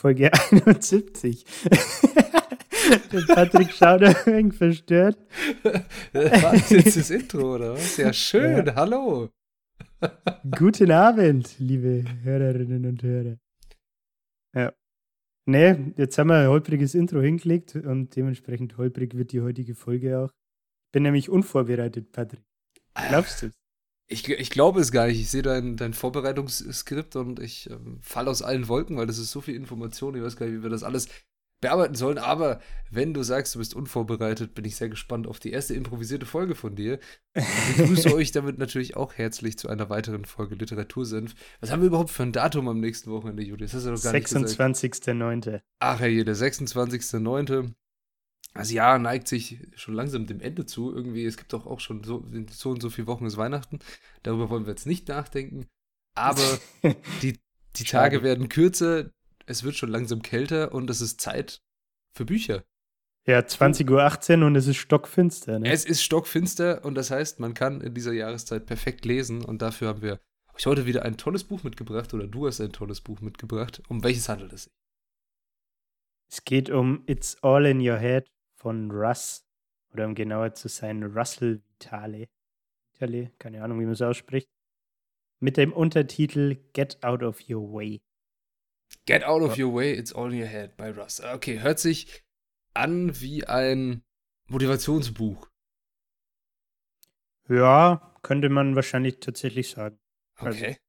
Folge 71. Der Patrick schaut wenig verstört. War das jetzt das Intro, oder was? Ja, schön, ja. hallo. Guten Abend, liebe Hörerinnen und Hörer. Ja. Nee, jetzt haben wir ein holpriges Intro hingelegt und dementsprechend holprig wird die heutige Folge auch. Ich bin nämlich unvorbereitet, Patrick. Glaubst du ich, ich glaube es gar nicht. Ich sehe dein, dein Vorbereitungsskript und ich ähm, falle aus allen Wolken, weil das ist so viel Information. Ich weiß gar nicht, wie wir das alles bearbeiten sollen. Aber wenn du sagst, du bist unvorbereitet, bin ich sehr gespannt auf die erste improvisierte Folge von dir. Ich begrüße euch damit natürlich auch herzlich zu einer weiteren Folge Literatursenf. Was haben wir überhaupt für ein Datum am nächsten Wochenende, Juli? Das hast du doch gar 26.09. Ach hey, der 26.09. Das Jahr neigt sich schon langsam dem Ende zu. Irgendwie, es gibt doch auch schon so, so und so viele Wochen ist Weihnachten. Darüber wollen wir jetzt nicht nachdenken. Aber die, die Tage werden kürzer, es wird schon langsam kälter und es ist Zeit für Bücher. Ja, 20.18 Uhr und es ist stockfinster. Ne? Es ist stockfinster und das heißt, man kann in dieser Jahreszeit perfekt lesen und dafür haben wir euch heute wieder ein tolles Buch mitgebracht oder du hast ein tolles Buch mitgebracht. Um welches handelt es sich? Es geht um It's All in Your Head von Russ, oder um genauer zu sein, Russell Vitale. Vitale, keine Ahnung, wie man es ausspricht. Mit dem Untertitel Get Out of Your Way. Get Out of Your Way, It's All in Your Head bei Russ. Okay, hört sich an wie ein Motivationsbuch. Ja, könnte man wahrscheinlich tatsächlich sagen. Also okay. Also,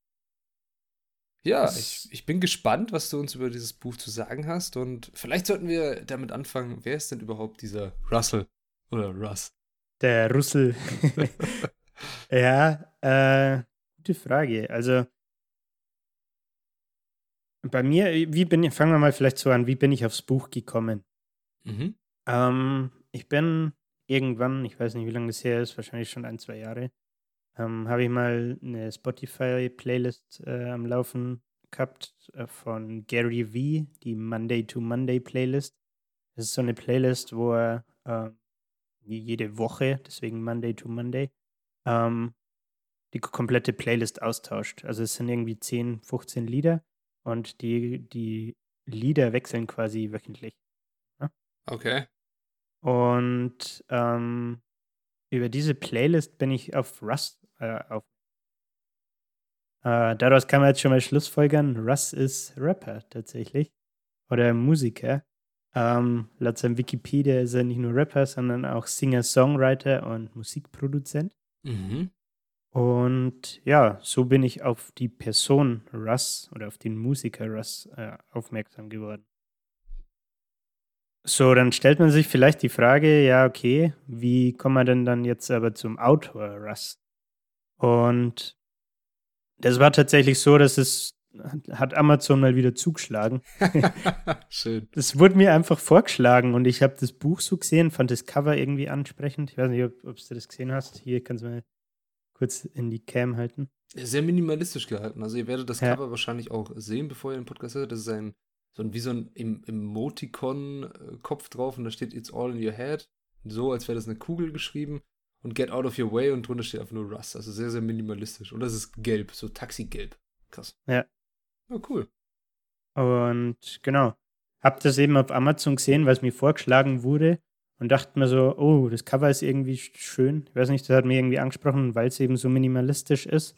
ja, ich, ich bin gespannt, was du uns über dieses Buch zu sagen hast. Und vielleicht sollten wir damit anfangen, wer ist denn überhaupt dieser Russell oder Russ? Der Russell. ja, äh, gute Frage. Also bei mir, wie bin ich, fangen wir mal vielleicht so an, wie bin ich aufs Buch gekommen? Mhm. Ähm, ich bin irgendwann, ich weiß nicht, wie lange das her ist, wahrscheinlich schon ein, zwei Jahre, ähm, habe ich mal eine Spotify-Playlist äh, am Laufen gehabt äh, von Gary V, die Monday to Monday Playlist. Das ist so eine Playlist, wo er äh, jede Woche, deswegen Monday to Monday, ähm, die komplette Playlist austauscht. Also es sind irgendwie 10, 15 Lieder und die, die Lieder wechseln quasi wöchentlich. Ja? Ne? Okay. Und ähm, über diese Playlist bin ich auf Rust äh, auf. Äh, daraus kann man jetzt schon mal Schlussfolgern, Russ ist Rapper tatsächlich. Oder Musiker. Ähm, laut seinem Wikipedia ist er nicht nur Rapper, sondern auch Singer-Songwriter und Musikproduzent. Mhm. Und ja, so bin ich auf die Person Russ oder auf den Musiker Russ äh, aufmerksam geworden. So, dann stellt man sich vielleicht die Frage, ja, okay, wie kommt man denn dann jetzt aber zum Autor Russ? Und das war tatsächlich so, dass es hat Amazon mal wieder zugeschlagen. Schön. Das wurde mir einfach vorgeschlagen und ich habe das Buch so gesehen, fand das Cover irgendwie ansprechend. Ich weiß nicht, ob, ob du das gesehen hast. Hier kannst du mal kurz in die Cam halten. Sehr minimalistisch gehalten. Also ihr werdet das ja. Cover wahrscheinlich auch sehen, bevor ihr den Podcast hört. Das ist ein, so ein wie so ein Emoticon-Kopf drauf und da steht It's all in your head. So, als wäre das eine Kugel geschrieben und Get Out of Your Way und drunter steht einfach nur Rust. Also sehr, sehr minimalistisch. Und das ist gelb, so Taxi-gelb. Krass. Ja. Oh, cool. Und genau. Hab das eben auf Amazon gesehen, weil es mir vorgeschlagen wurde und dachte mir so, oh, das Cover ist irgendwie schön. Ich weiß nicht, das hat mir irgendwie angesprochen, weil es eben so minimalistisch ist.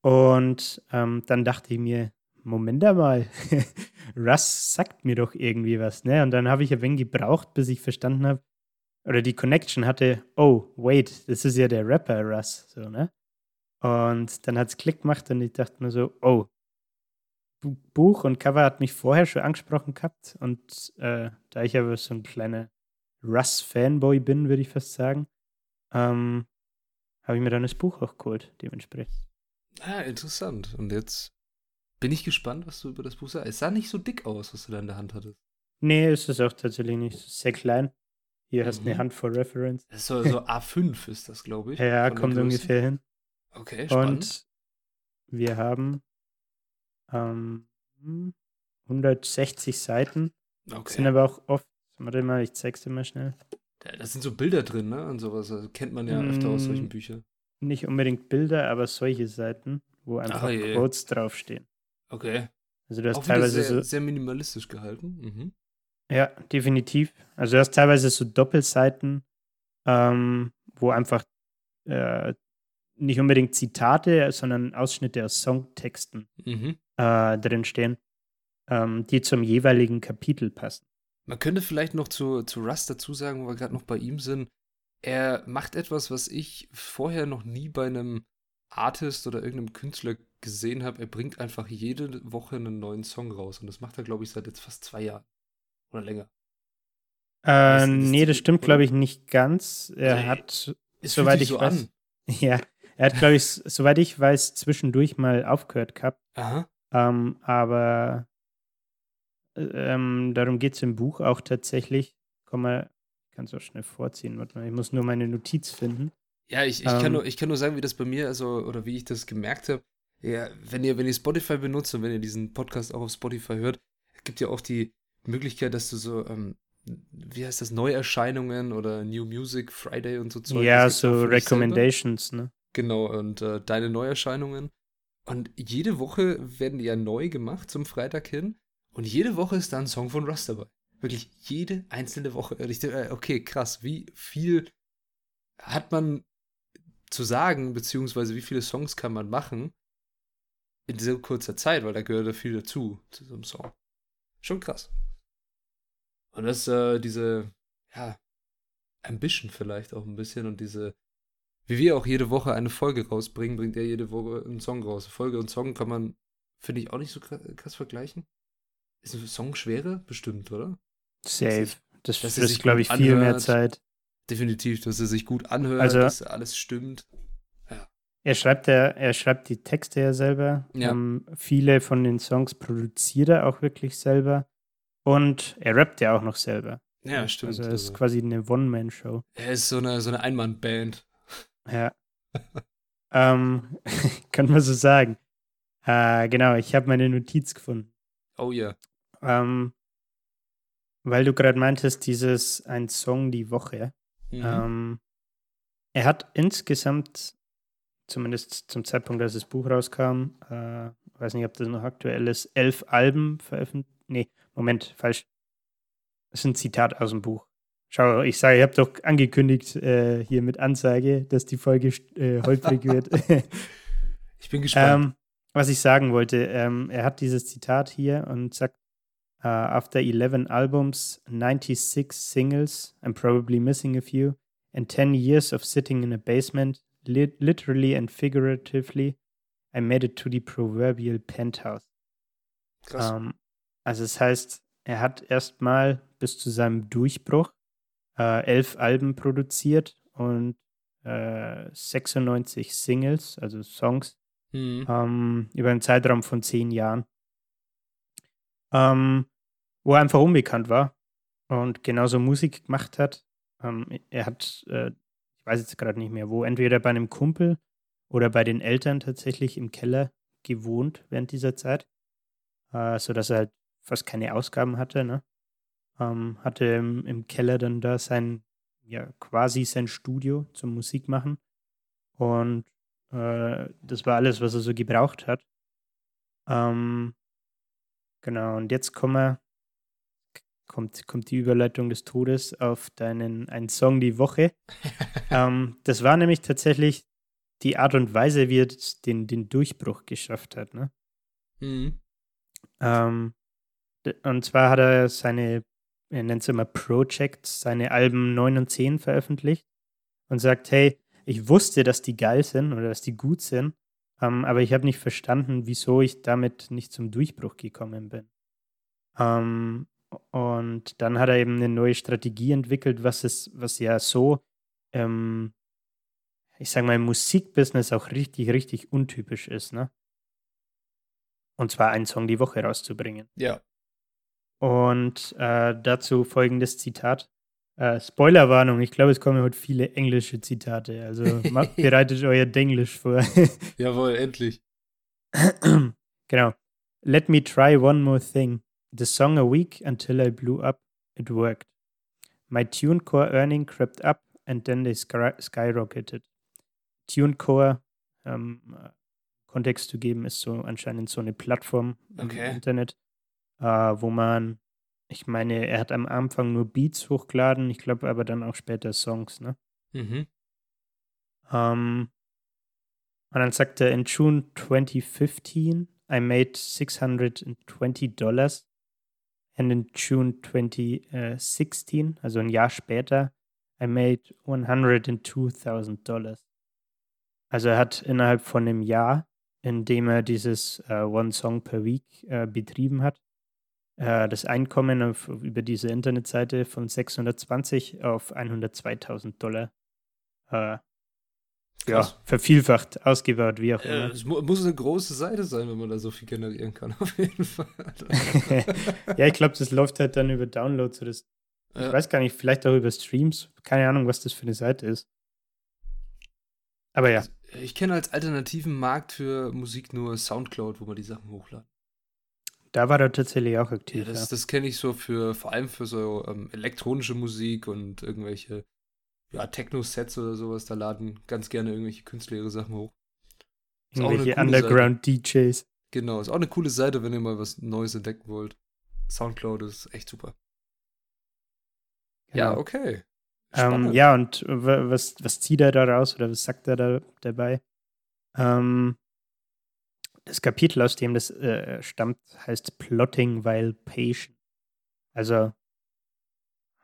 Und ähm, dann dachte ich mir, Moment einmal, Russ sagt mir doch irgendwie was, ne? Und dann habe ich ein wenig gebraucht, bis ich verstanden habe, oder die Connection hatte, oh, wait, das ist ja der Rapper Russ, so, ne? Und dann hat es Klick gemacht und ich dachte mir so, oh, Buch und Cover hat mich vorher schon angesprochen gehabt und äh, da ich aber so ein kleiner Russ-Fanboy bin, würde ich fast sagen, ähm, habe ich mir dann das Buch auch geholt, dementsprechend. Ah, interessant. Und jetzt bin ich gespannt, was du über das Buch sagst. Es sah nicht so dick aus, was du da in der Hand hattest. Nee, ist es auch tatsächlich nicht. Ist sehr klein. Hier hast du Mhm. eine Handvoll Reference. Das ist so, so A5 ist das, glaube ich. Ja, kommt ungefähr hin. Okay, spannend. Und wir haben ähm, 160 Seiten. okay. Sind aber auch oft, warte mal, ich zeig's dir mal schnell. Da, da sind so Bilder drin, ne? Und sowas. Also kennt man ja öfter aus solchen Mm. Büchern. Nicht unbedingt Bilder, aber solche Seiten, wo einfach je. Quotes draufstehen. Okay. Also du hast Auch teilweise sehr, so, sehr minimalistisch gehalten. Mhm. Ja, definitiv. Also du hast teilweise so Doppelseiten, ähm, wo einfach äh, nicht unbedingt Zitate, sondern Ausschnitte aus Songtexten Mhm. äh, drin stehen, ähm, die zum jeweiligen Kapitel passen. Man könnte vielleicht noch zu, zu Russ dazu sagen, wo wir gerade noch bei ihm sind. Er macht etwas, was ich vorher noch nie bei einem Artist oder irgendeinem Künstler gesehen habe. Er bringt einfach jede Woche einen neuen Song raus. Und das macht er, glaube ich, seit jetzt fast zwei Jahren. Oder länger. Äh, Das ist nee, das stimmt, glaube ich, nicht ganz. Er Also, hat, soweit ich so weiß, an. ja, er hat, glaube ich, soweit ich weiß, zwischendurch mal aufgehört gehabt. Aha. Ähm, aber ähm, darum geht es im Buch auch tatsächlich. Komm mal, ich kann es auch schnell vorziehen. Warte mal, ich muss nur meine Notiz finden. Ja, ich, ich, kann Ähm. nur, ich kann nur sagen, wie das bei mir, also, oder wie ich das gemerkt habe. Ja, wenn ihr, wenn ihr Spotify benutzt und wenn ihr diesen Podcast auch auf Spotify hört, gibt ja auch die Möglichkeit, dass du so, ähm, wie heißt das, Neuerscheinungen oder New Music Friday und so Zeug. ja, so. Recommendations, ne? Genau, und äh, deine Neuerscheinungen. Und jede Woche werden die ja neu gemacht zum Freitag hin. Und jede Woche ist da ein Song von Russ dabei. Wirklich jede einzelne Woche. Und ich denke, äh, okay, krass, wie viel hat man zu sagen, beziehungsweise wie viele Songs kann man machen in so kurzer Zeit, weil da gehört ja viel dazu, zu so einem Song. Schon krass. Und das, äh, diese, ja, Ambition vielleicht auch ein bisschen und diese, wie wir auch jede Woche eine Folge rausbringen, bringt er jede Woche einen Song raus. Folge und Song kann man, finde ich, auch nicht so krass, vergleichen. Ist ein Song schwerer? Bestimmt, oder? Safe. ist- Das dass er sich frisst, glaube ich, gut viel mehr anhört. Zeit. Definitiv, dass er sich gut anhört, Also- dass alles stimmt. Er schreibt, ja, er schreibt die Texte ja selber. Ja. Ähm, viele von den Songs produziert er auch wirklich selber. Und er rappt ja auch noch selber. Ja, stimmt. Also er ist Also, quasi eine One-Man-Show. er ist so eine, so eine Einmann-Band. Ja. ähm, kann man so sagen. Äh, genau, ich habe meine Notiz gefunden. Oh ja. Ähm, weil du gerade meintest, dieses ein Song die Woche. Mhm. Ähm, er hat insgesamt, zumindest zum Zeitpunkt, als das Buch rauskam, äh, weiß nicht, ob das noch aktuell ist, elf Alben veröffentlicht. Nee, Moment, falsch. Das ist ein Zitat aus dem Buch. Schau, ich sage, ich habe doch angekündigt äh, hier mit Ansage, dass die Folge äh, holprig wird. ich bin gespannt. ähm, was ich sagen wollte, ähm, er hat dieses Zitat hier und sagt, uh, after 11 albums, 96 singles, I'm probably missing a few, and 10 years of sitting in a basement, li literally and figuratively, I made it to the proverbial penthouse. Krass. Ähm, also es heißt, er hat erstmal bis zu seinem Durchbruch äh, elf Alben produziert und äh, 96 Singles, also Songs, Mhm. ähm, über einen Zeitraum von zehn Jahren, ähm, wo er einfach unbekannt war und genauso Musik gemacht hat. Ähm, er hat, äh, ich weiß jetzt gerade nicht mehr wo, entweder bei einem Kumpel oder bei den Eltern tatsächlich im Keller gewohnt während dieser Zeit, äh, sodass er halt fast keine Ausgaben hatte. Ne? Ähm, hatte im, im Keller dann da sein, ja, quasi sein Studio zum Musik machen. Und äh, das war alles, was er so gebraucht hat. Ähm, genau, und jetzt kommen wir, kommt, kommt die Überleitung des Todes auf deinen einen Song die Woche. ähm, das war nämlich tatsächlich die Art und Weise, wie er den, den Durchbruch geschafft hat. Ne? Mhm. Ähm, und zwar hat er seine, er nennt es immer Projects, seine Alben 9 und 10 veröffentlicht und sagt, hey, ich wusste, dass die geil sind oder dass die gut sind, ähm, aber ich habe nicht verstanden, wieso ich damit nicht zum Durchbruch gekommen bin. Ähm, und dann hat er eben eine neue Strategie entwickelt, was es, was ja so, ähm, ich sage mal, im Musikbusiness auch richtig, richtig untypisch ist, ne? Und zwar einen Song die Woche rauszubringen. Ja. Und äh, dazu folgendes Zitat. Äh, Spoilerwarnung, ich glaube, es kommen heute viele englische Zitate. Also bereitet euer Denglisch vor. Jawohl, endlich. genau. Let me try one more thing. The song a week until I blew up. It worked. My TuneCore earning crept up and then they skyrocketed. TuneCore, ähm, Kontext zu geben, ist so anscheinend so eine Plattform okay. im Internet, äh, wo man, ich meine, er hat am Anfang nur Beats hochgeladen, ich glaube aber dann auch später Songs, ne? Mhm. Ähm, und dann sagt er, in June 2015, I made 620 Dollars. And in June 2016, also ein Jahr später, I made 102.000 Dollars. Also er hat innerhalb von einem Jahr, in dem er dieses äh, One Song per Week äh, betrieben hat, äh, das Einkommen auf, über diese Internetseite von 620 auf 102.000 Dollar äh, ja, vervielfacht, ausgebaut, wie auch immer. es mu muss eine große Seite sein, wenn man da so viel generieren kann, auf jeden Fall. ja, ich glaube, das läuft halt dann über Downloads oder das, ja. ich weiß gar nicht, vielleicht auch über Streams. Keine Ahnung, was das für eine Seite ist. Aber ja. Ich kenne als alternativen Markt für Musik nur Soundcloud, wo man die Sachen hochladen. Da war er tatsächlich auch aktiv. Ja, das, ja. das kenne ich so für, vor allem für so ähm, elektronische Musik und irgendwelche ja, Techno-Sets oder sowas, da laden ganz gerne irgendwelche Künstler ihre Sachen hoch. Ist irgendwelche Underground-DJs. Genau, ist auch eine coole Seite, wenn ihr mal was Neues entdecken wollt. Soundcloud ist echt super. Genau. Ja, okay. Ähm, ja, und was, was zieht er da raus oder was sagt er da dabei? Ähm, das Kapitel, aus dem das äh, stammt, heißt Plotting while patient. Also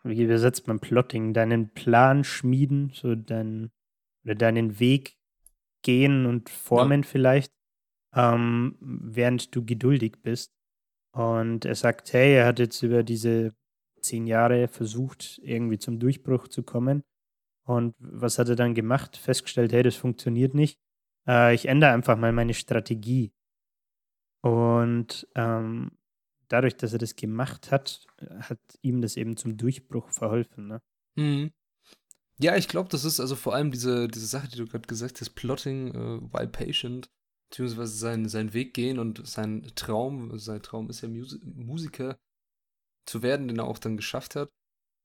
wie übersetzt man Plotting? Deinen Plan schmieden, so dein, oder deinen Weg gehen und formen ja. vielleicht, ähm, während du geduldig bist. Und er sagt, hey, er hat jetzt über diese zehn Jahre versucht, irgendwie zum Durchbruch zu kommen. Und was hat er dann gemacht? Festgestellt, hey, das funktioniert nicht. Äh, ich ändere einfach mal meine Strategie. Und ähm, dadurch, dass er das gemacht hat, hat ihm das eben zum Durchbruch verholfen. Ne? Mhm. Ja, ich glaube, das ist also vor allem diese, diese Sache, die du gerade gesagt hast, Plotting uh, while patient, beziehungsweise sein, sein Weg gehen und sein Traum, sein Traum ist ja Mus Musiker zu werden, den er auch dann geschafft hat.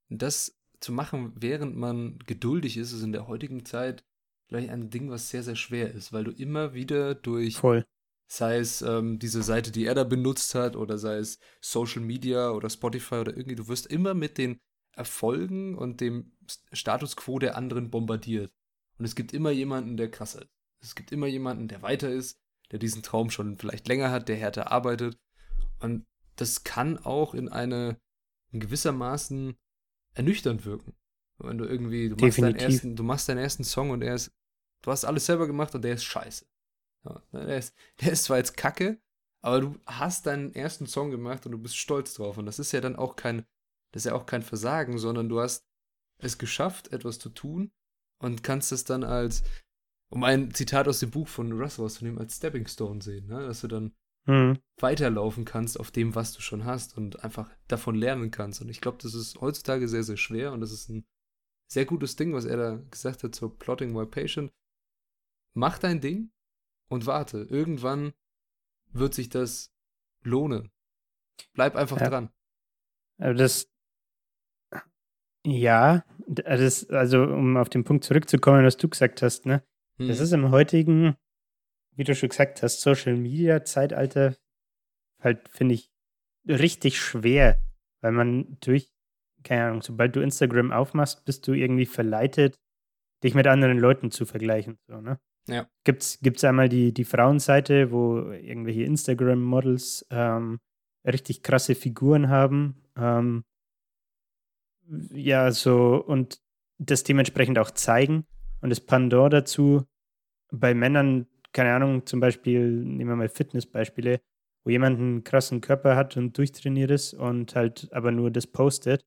Das zu machen, während man geduldig ist, ist in der heutigen Zeit vielleicht ein Ding, was sehr, sehr schwer ist, weil du immer wieder durch Voll. Sei es ähm, diese Seite, die er da benutzt hat, oder sei es Social Media oder Spotify oder irgendwie, du wirst immer mit den Erfolgen und dem Status quo der anderen bombardiert. Und es gibt immer jemanden, der krasser ist. Es gibt immer jemanden, der weiter ist, der diesen Traum schon vielleicht länger hat, der härter arbeitet. Und das kann auch in eine in gewissermaßen ernüchternd wirken. Wenn du irgendwie, du machst, deinen ersten, du machst deinen ersten Song und er ist, du hast alles selber gemacht und der ist scheiße. Ja, ne, der, ist, der ist zwar jetzt kacke, aber du hast deinen ersten Song gemacht und du bist stolz drauf. Und das ist ja dann auch kein, das ist ja auch kein Versagen, sondern du hast es geschafft, etwas zu tun und kannst es dann als, um ein Zitat aus dem Buch von Russell auszunehmen, als Stepping Stone sehen, ne? dass du dann mhm. weiterlaufen kannst auf dem, was du schon hast und einfach davon lernen kannst. Und ich glaube, das ist heutzutage sehr, sehr schwer und das ist ein sehr gutes Ding, was er da gesagt hat zur Plotting While Patient. Mach dein Ding, und warte. Irgendwann wird sich das lohnen. Bleib einfach ja. dran. Das, ja, das, also um auf den Punkt zurückzukommen, was du gesagt hast, ne? Hm. Das ist im heutigen, wie du schon gesagt hast, Social Media Zeitalter halt, finde ich, richtig schwer, weil man durch, keine Ahnung, sobald du Instagram aufmachst, bist du irgendwie verleitet, dich mit anderen Leuten zu vergleichen. So, ne? Ja. Gibt es einmal die, die Frauenseite, wo irgendwelche Instagram-Models ähm, richtig krasse Figuren haben. Ähm, ja, so und das dementsprechend auch zeigen. Und das Pandor dazu bei Männern, keine Ahnung, zum Beispiel, nehmen wir mal Fitnessbeispiele, wo jemand einen krassen Körper hat und durchtrainiert ist und halt aber nur das postet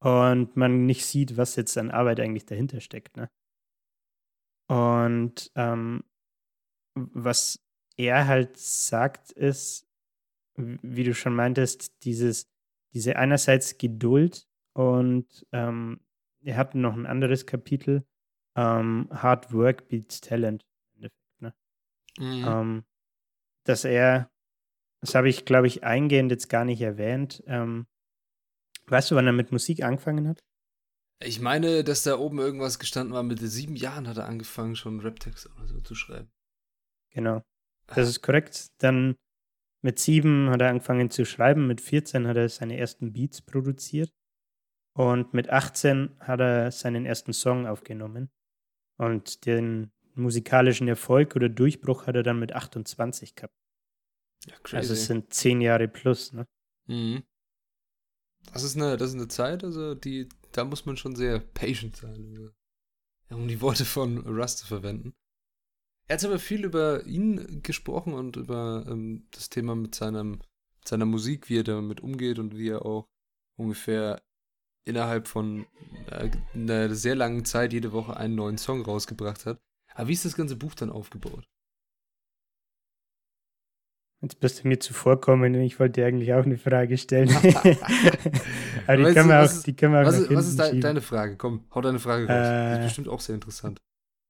und man nicht sieht, was jetzt an Arbeit eigentlich dahinter steckt. Ne? Und ähm, was er halt sagt, ist, wie du schon meintest, dieses, diese einerseits Geduld und ähm, er hat noch ein anderes Kapitel, ähm, Hard Work Beats Talent. Ne? Mhm. Ähm, dass er, das habe ich, glaube ich, eingehend jetzt gar nicht erwähnt. Ähm, weißt du, wann er mit Musik angefangen hat? Ich meine, dass da oben irgendwas gestanden war, mit sieben Jahren hat er angefangen, schon Raptext oder so zu schreiben. Genau. Das ist korrekt. Dann mit sieben hat er angefangen zu schreiben, mit 14 hat er seine ersten Beats produziert und mit 18 hat er seinen ersten Song aufgenommen. Und den musikalischen Erfolg oder Durchbruch hat er dann mit 28 gehabt. Ja, crazy. Also es sind zehn Jahre plus, ne? Mhm. Das ist eine, das ist eine Zeit, also die, da muss man schon sehr patient sein, um die Worte von Rust zu verwenden. Er hat aber viel über ihn gesprochen und über ähm, das Thema mit seinem, seiner Musik, wie er damit umgeht und wie er auch ungefähr innerhalb von äh, einer sehr langen Zeit jede Woche einen neuen Song rausgebracht hat. Aber wie ist das ganze Buch dann aufgebaut? Jetzt bist du mir zuvorkommen und ich wollte eigentlich auch eine Frage stellen. Aber die können, wir auch, die können wir auch Was, ist, was ist de deine Frage? Komm, hau deine Frage raus. Äh, ist bestimmt auch sehr interessant.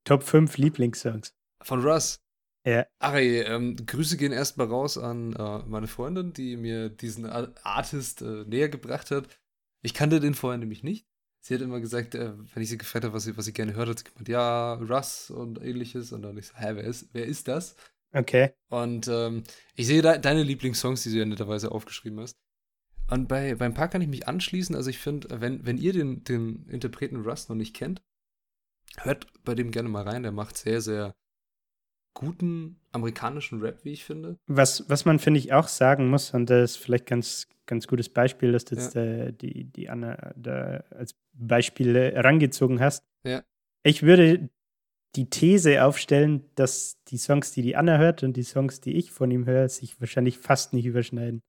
Top 5 Lieblingssongs. Von Russ. Ja. Ach ey, ähm, Grüße gehen erstmal raus an äh, meine Freundin, die mir diesen Artist äh, näher gebracht hat. Ich kannte den vorher nämlich nicht. Sie hat immer gesagt, äh, wenn ich sie gefragt habe, was sie, was sie gerne hört, hat sie gemeint, ja, Russ und ähnliches. Und dann ich so, hä, wer ist, wer ist das? Okay. Und ähm, ich sehe de deine Lieblingssongs, die du ja netterweise aufgeschrieben hast. Und bei, beim Paar kann ich mich anschließen. Also ich finde, wenn, wenn ihr den, den Interpreten Russ noch nicht kennt, hört bei dem gerne mal rein. Der macht sehr, sehr guten amerikanischen Rap, wie ich finde. Was, was man, finde ich, auch sagen muss, und das ist vielleicht ganz, ganz gutes Beispiel, dass du jetzt ja. äh, die, die Anna da als Beispiel herangezogen hast. Ja. Ich würde die These aufstellen, dass die Songs, die die Anna hört und die Songs, die ich von ihm höre, sich wahrscheinlich fast nicht überschneiden.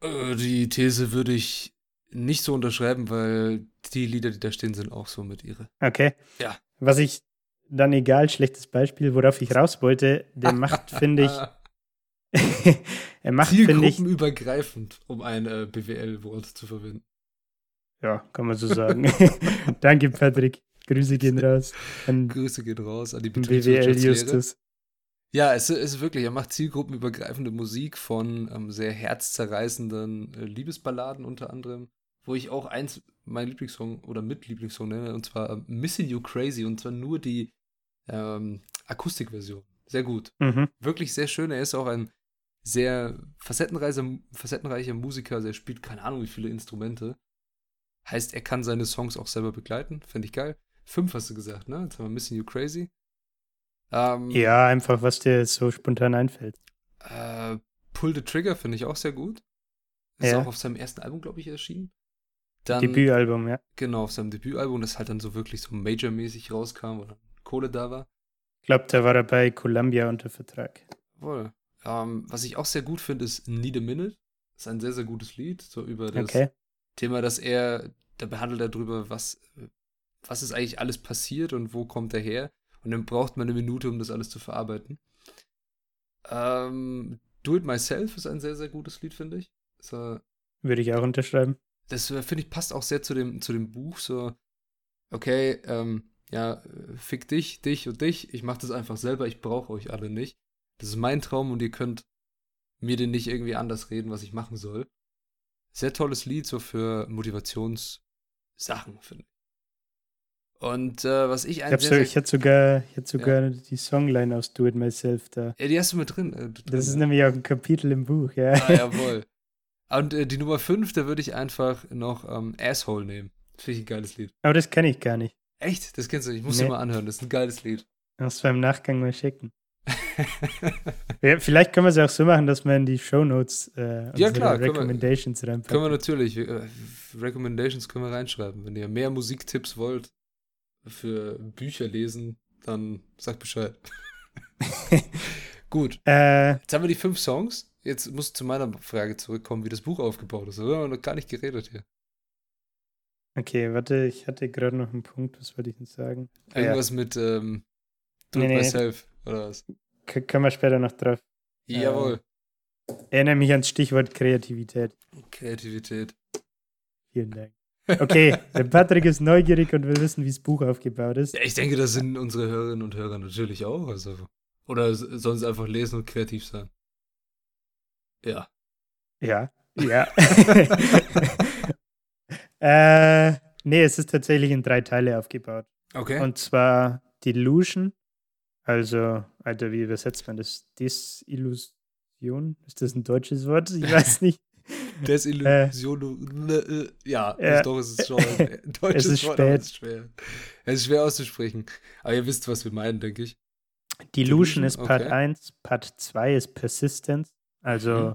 Äh, die These würde ich nicht so unterschreiben, weil die Lieder, die da stehen, sind auch so mit ihre. Okay. Ja. Was ich dann egal, schlechtes Beispiel, worauf ich raus wollte, der macht, finde ich, er macht, finde ich. übergreifend, um ein äh, BWL-Wort zu verwenden. Ja, kann man so sagen. Danke, Patrick. Grüße gehen raus. Grüße gehen raus an die BWL-Justus. Ja, es ist wirklich, er macht zielgruppenübergreifende Musik von ähm, sehr herzzerreißenden äh, Liebesballaden unter anderem, wo ich auch eins, mein Lieblingssong oder mit Lieblingssong nenne, und zwar äh, Missing You Crazy, und zwar nur die ähm, Akustikversion. Sehr gut. Mhm. Wirklich sehr schön. Er ist auch ein sehr facettenreicher, facettenreicher Musiker. Also er spielt keine Ahnung wie viele Instrumente. Heißt, er kann seine Songs auch selber begleiten. Fände ich geil. Fünf hast du gesagt, ne? Jetzt haben wir Missing You Crazy. Ähm, ja, einfach, was dir so spontan einfällt. Äh, Pull the Trigger finde ich auch sehr gut. Ist ja. auch auf seinem ersten Album, glaube ich, erschienen. Dann, Debütalbum, ja. Genau, auf seinem Debütalbum, das halt dann so wirklich so Major-mäßig rauskam oder Kohle da war. Ich glaube, da war er bei Columbia unter Vertrag. Wohl. Ähm, was ich auch sehr gut finde, ist Need a Minute. Das ist ein sehr, sehr gutes Lied, so über das okay. Thema, dass er, da behandelt er drüber, was, was ist eigentlich alles passiert und wo kommt er her. Und dann braucht man eine Minute, um das alles zu verarbeiten. Ähm, Do It Myself ist ein sehr, sehr gutes Lied, finde ich. So, Würde ich auch unterschreiben. Das, äh, finde ich, passt auch sehr zu dem, zu dem Buch. So, okay, ähm, ja, fick dich, dich und dich. Ich mache das einfach selber. Ich brauche euch alle nicht. Das ist mein Traum und ihr könnt mir den nicht irgendwie anders reden, was ich machen soll. Sehr tolles Lied so für Motivationssachen, finde ich. Und äh, was ich eigentlich. Ich, ich hatte sogar, ich hatte sogar ja. die Songline aus Do It Myself da. Ja, die hast du mit drin. Äh, drin das ist ja. nämlich auch ein Kapitel im Buch, ja. Ah, jawohl. Und äh, die Nummer 5, da würde ich einfach noch ähm, Asshole nehmen. Finde ich ein geiles Lied. Aber das kenne ich gar nicht. Echt? Das kennst du nicht. Ich muss nee. dir mal anhören. Das ist ein geiles Lied. Muss beim Nachgang mal schicken. ja, vielleicht können wir es auch so machen, dass wir in die Show Notes äh, ja, klar, Recommendations können wir, reinpacken. Können wir natürlich. Äh, Recommendations können wir reinschreiben. Wenn ihr mehr Musiktipps wollt für Bücher lesen, dann sagt Bescheid. Gut. Äh, Jetzt haben wir die fünf Songs. Jetzt muss zu meiner Frage zurückkommen, wie das Buch aufgebaut ist. Da haben wir noch gar nicht geredet hier. Okay, warte, ich hatte gerade noch einen Punkt, was wollte ich denn sagen? Irgendwas ja. mit ähm, Do nee, it myself, oder was? K können wir später noch drauf. Jawohl. Erinnere mich ans Stichwort Kreativität. Kreativität. Vielen Dank. Okay, der Patrick ist neugierig und will wissen, wie das Buch aufgebaut ist. Ja, ich denke, das sind unsere Hörerinnen und Hörer natürlich auch. Also. Oder sollen sie einfach lesen und kreativ sein? Ja. Ja, ja. äh, nee, es ist tatsächlich in drei Teile aufgebaut. Okay. Und zwar Delusion, also, Alter, wie übersetzt man das? Desillusion? Ist das ein deutsches Wort? Ich weiß nicht. Desillusion. Äh, ja, ja. doch, es ist schon ein deutsches es ist Wort, spät. ist schwer. Es ist schwer auszusprechen. Aber ihr wisst, was wir meinen, denke ich. Delusion Delusion, ist Part okay. 1, Part 2 ist Persistence, also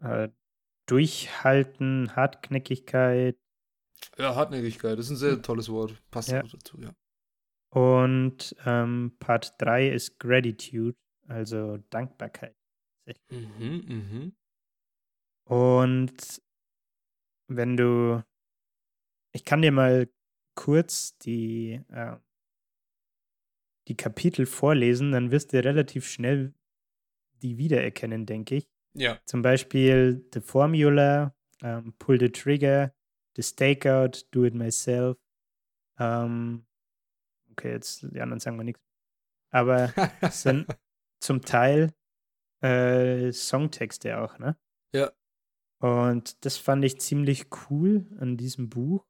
äh, Durchhalten, Hartnäckigkeit Ja, Hartnäckigkeit, das ist ein sehr tolles Wort. Passt Ja. auch dazu, ja. und ähm, Part 3 ist Gratitude, also Dankbarkeit. Mhm, mhm. Und wenn du, ich kann dir mal kurz die, äh, die Kapitel vorlesen, dann wirst du relativ schnell die wiedererkennen, denke ich. Ja. Zum Beispiel The Formula, ähm, Pull the Trigger, The Stakeout, Do It Myself. Ähm, okay, jetzt die anderen sagen wir nichts. Aber es sind zum Teil äh, Songtexte auch, ne? Ja. Und das fand ich ziemlich cool an diesem Buch.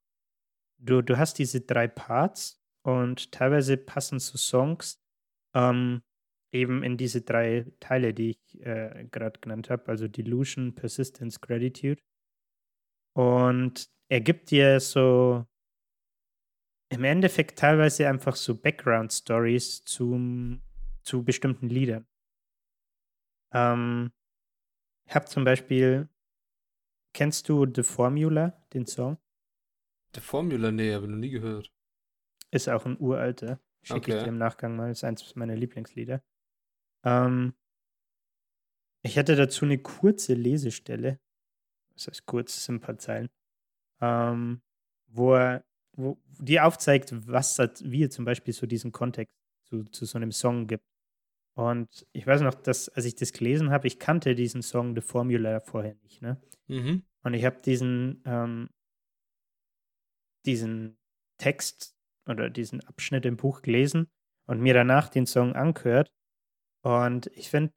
Du, du hast diese drei Parts und teilweise passen so Songs ähm, eben in diese drei Teile, die ich äh, gerade genannt habe, also Delusion, Persistence, Gratitude. Und er gibt dir so im Endeffekt teilweise einfach so Background-Stories zum, zu bestimmten Liedern. Ähm, ich habe zum Beispiel, kennst du The Formula, den Song? Der Formula, nee, habe ich noch nie gehört. Ist auch ein uralter. Schicke ich Okay. dir im Nachgang mal. Ist eins meiner Lieblingslieder. Ähm, ich hätte dazu eine kurze Lesestelle. Das heißt kurz, sind ein paar Zeilen. Ähm, wo er, wo die aufzeigt, was wie er zum Beispiel so diesen Kontext zu, zu so einem Song gibt. Und ich weiß noch, dass, als ich das gelesen habe, ich kannte diesen Song The Formula vorher nicht, ne? Mhm. Und ich habe diesen, ähm, diesen Text oder diesen Abschnitt im Buch gelesen und mir danach den Song angehört. Und ich finde,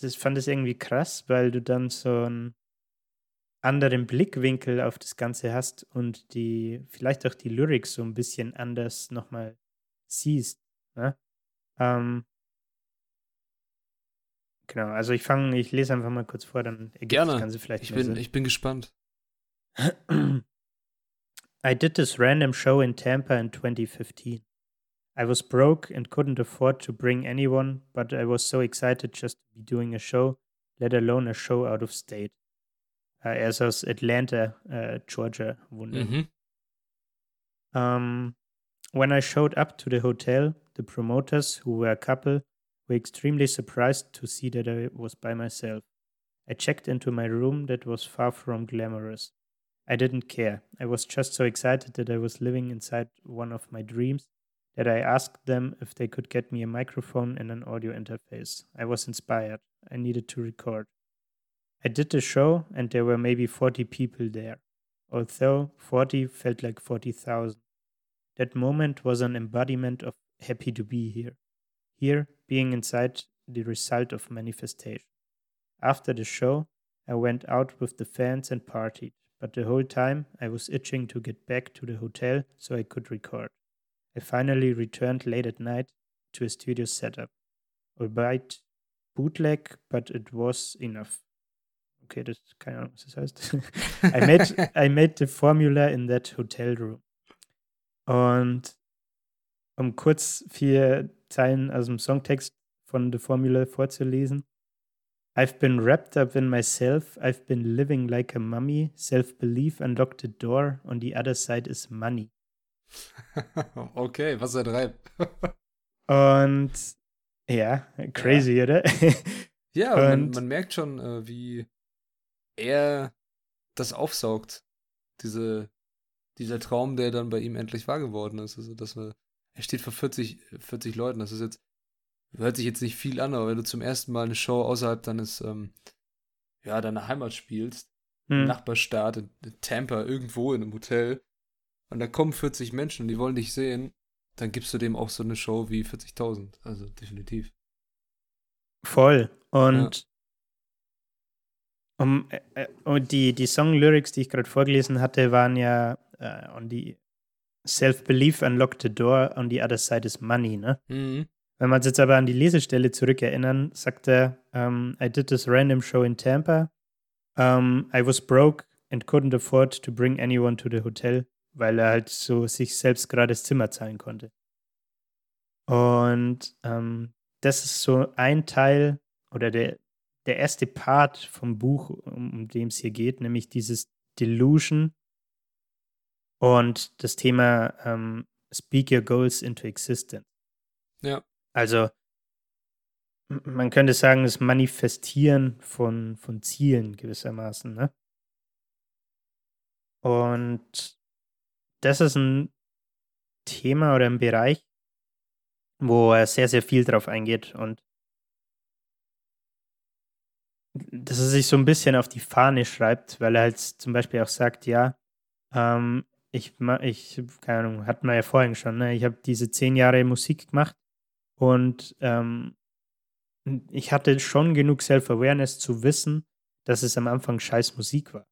das fand es irgendwie krass, weil du dann so einen anderen Blickwinkel auf das Ganze hast und die, vielleicht auch die Lyrics so ein bisschen anders nochmal siehst. Ne? Ähm, genau, also ich fange, ich lese einfach mal kurz vor, dann ergibt Gerne. das Ganze vielleicht Ich bin, Sinn. ich bin gespannt. I did this random show in Tampa in 2015. I was broke and couldn't afford to bring anyone, but I was so excited just to be doing a show, let alone a show out of state. Äh, er ist aus Atlanta, äh, Georgia, Wunder. Mhm. Um, when I showed up to the hotel, the promoters, who were a couple, were extremely surprised to see that I was by myself. I checked into my room that was far from glamorous. I didn't care. I was just so excited that I was living inside one of my dreams that I asked them if they could get me a microphone and an audio interface. I was inspired. I needed to record. I did the show, and there were maybe 40 people there, although 40 felt like 40,000. That moment was an embodiment of happy to be here. Here, being inside the result of manifestation. After the show, I went out with the fans and partied, but the whole time I was itching to get back to the hotel so I could record. I finally returned late at night to a studio setup. Albeit bootleg, but it was enough. Okay, das keine Ahnung, was das heißt. I made I made the formula in that hotel room. Und um kurz vier Zeilen aus dem Songtext von The Formula vorzulesen. I've been wrapped up in myself. I've been living like a mummy. Self belief unlocked the door. On the other side is money. okay, was ein Reim. Und ja, crazy, oder? Ja, man, man merkt schon, äh, wie er das aufsaugt. Diese, dieser Traum, der dann bei ihm endlich wahr geworden ist. Also, dass er, er steht vor 40, 40 Leuten. Das ist jetzt, hört sich jetzt nicht viel an, aber wenn du zum ersten Mal eine Show außerhalb deines, ähm, ja, deine Heimat spielst, hm. im Nachbarstaat, in, in Tampa, irgendwo in einem Hotel, und da kommen 40 Menschen und die wollen dich sehen, dann gibst du dem auch so eine Show wie 40.000. Also definitiv. Voll. Und ja. Um, äh, äh, und die, die Song-Lyrics, die ich gerade vorgelesen hatte, waren ja äh, on the Self-Belief unlocked the door, on the other side is money, ne? Mhm. Wenn wir uns jetzt aber an die Lesestelle zurückerinnern, sagt er, um, I did this random show in Tampa. Um, I was broke and couldn't afford to bring anyone to the hotel, weil er halt so sich selbst gerade das Zimmer zahlen konnte. Und ähm, das ist so ein Teil oder der, der erste Part vom Buch, um, um dem es hier geht, nämlich dieses Delusion und das Thema ähm, Speak Your Goals into Existence. Ja. Also, man könnte sagen, das Manifestieren von, von Zielen gewissermaßen, ne? Und das ist ein Thema oder ein Bereich, wo er sehr, sehr viel drauf eingeht und dass er sich so ein bisschen auf die Fahne schreibt, weil er halt zum Beispiel auch sagt, ja, ähm, ich, ich, keine Ahnung, hatten wir ja vorhin schon, ne? ich habe diese zehn Jahre Musik gemacht und ähm, ich hatte schon genug Self-Awareness zu wissen, dass es am Anfang scheiß Musik war.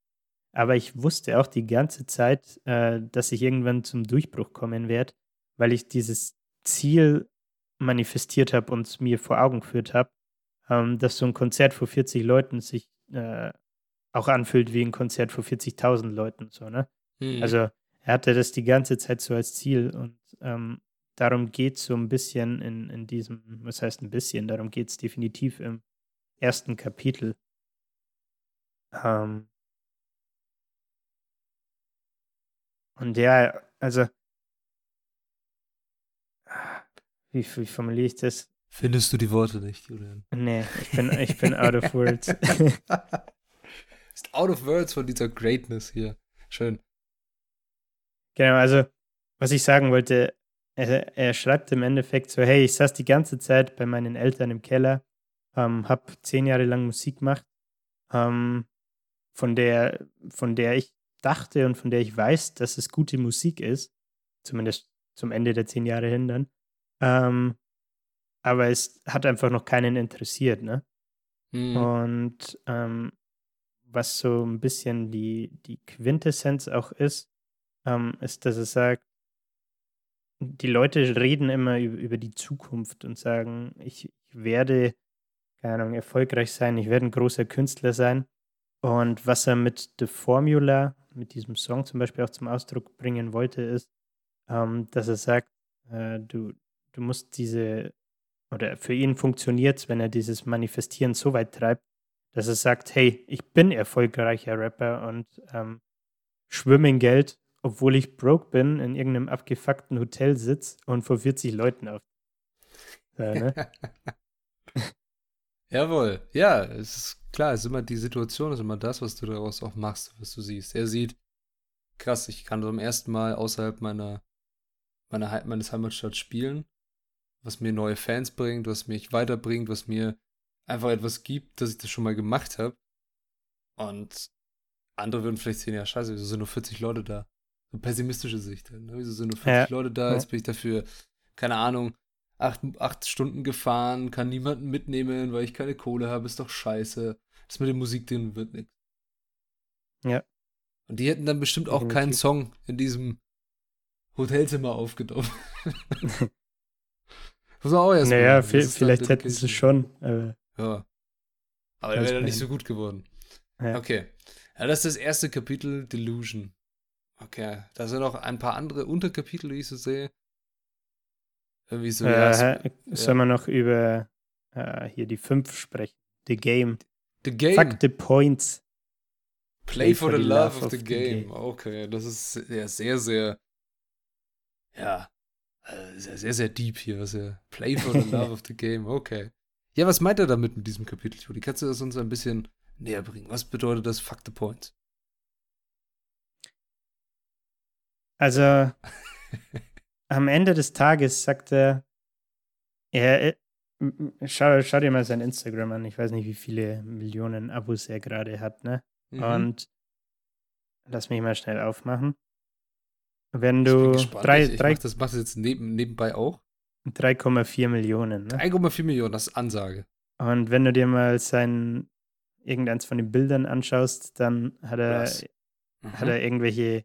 Aber ich wusste auch die ganze Zeit, äh, dass ich irgendwann zum Durchbruch kommen werde, weil ich dieses Ziel manifestiert habe und mir vor Augen geführt habe, ähm, dass so ein Konzert vor 40 Leuten sich äh, auch anfühlt wie ein Konzert vor 40.000 Leuten. So, ne? Mhm. Also er hatte das die ganze Zeit so als Ziel und ähm, darum geht es so ein bisschen in, in diesem, was heißt ein bisschen, darum geht es definitiv im ersten Kapitel. Ähm, und ja, also wie, wie formuliere ich das? Findest du die Worte nicht, Julian? Nee, ich bin, ich bin out of words. Ist out of words von dieser Greatness hier. Schön. Genau, also, was ich sagen wollte, er, er, schreibt im Endeffekt so: Hey, ich saß die ganze Zeit bei meinen Eltern im Keller, ähm, hab zehn Jahre lang Musik gemacht, ähm, von, der, von der ich dachte und von der ich weiß, dass es gute Musik ist. Zumindest zum Ende der zehn Jahre hin dann. Ähm, aber es hat einfach noch keinen interessiert, ne? Mhm. Und ähm, was so ein bisschen die, die Quintessenz auch ist, ähm, ist, dass es sagt, die Leute reden immer über, die Zukunft und sagen, ich, ich werde, keine Ahnung, erfolgreich sein, ich werde ein großer Künstler sein. Und was er mit The Formula, mit diesem Song zum Beispiel auch zum Ausdruck bringen wollte, ist, ähm, dass er sagt, äh, du, du musst diese oder für ihn funktioniert es, wenn er dieses Manifestieren so weit treibt, dass er sagt, hey, ich bin erfolgreicher Rapper und ähm, schwimme in Geld, obwohl ich broke bin, in irgendeinem abgefuckten Hotel sitze und vor 40 Leuten auf. Ja, ne? Jawohl, ja, es ist klar, es ist immer die Situation, es ist immer das, was du daraus auch machst, was du siehst. Er sieht, krass, ich kann zum ersten Mal außerhalb meiner, meiner meines Heimatstadt spielen was mir neue Fans bringt, was mich weiterbringt, was mir einfach etwas gibt, dass ich das schon mal gemacht habe. Und andere würden vielleicht sehen, ja, scheiße, wieso sind nur 40 Leute da? So pessimistische Sicht. Ne? Wieso sind nur 40 ja. Leute da? Jetzt bin ich dafür, keine Ahnung, acht, acht Stunden gefahren, kann niemanden mitnehmen, weil ich keine Kohle habe, ist doch scheiße. Das mit der Musik, denen wird nichts. Ja. Und die hätten dann bestimmt auch Definitiv. keinen Song in diesem Hotelzimmer aufgenommen. Muss auch erst naja, vielleicht hätten sie schon. Äh, ja. Aber er wäre dann nicht so gut geworden. Ja. Okay. Ja, das ist das erste Kapitel, Delusion. Okay. Da sind noch ein paar andere Unterkapitel, wie ich so sehe. Irgendwie so, äh, ja, Sollen wir noch über äh, hier die fünf sprechen? The Game. The Game. Fuck the Points. Play, Play for, for, the, love, love of, the, the game. game. Okay, das ist ja sehr, sehr. Ja, äh, sehr, sehr, sehr deep hier, was er. Play for the love of the game, okay. Ja, was meint er damit mit diesem Kapitel, Juli? Kannst du das uns ein bisschen näher bringen? Was bedeutet das Fuck the Point? Also, am Ende des Tages sagt er, er, schau, schau dir mal sein Instagram an. Ich weiß nicht, wie viele Millionen Abos er gerade hat, ne? Mhm. Und lass mich mal schnell aufmachen. Wenn du gespannt. drei- ich, ich drei- mach das machst du jetzt neben, nebenbei auch. 3,4 Millionen, ne? 1,4 Millionen, das ist Ansage. Und wenn du dir mal sein irgendeins von den Bildern anschaust, dann hat er, Krass. hat er irgendwelche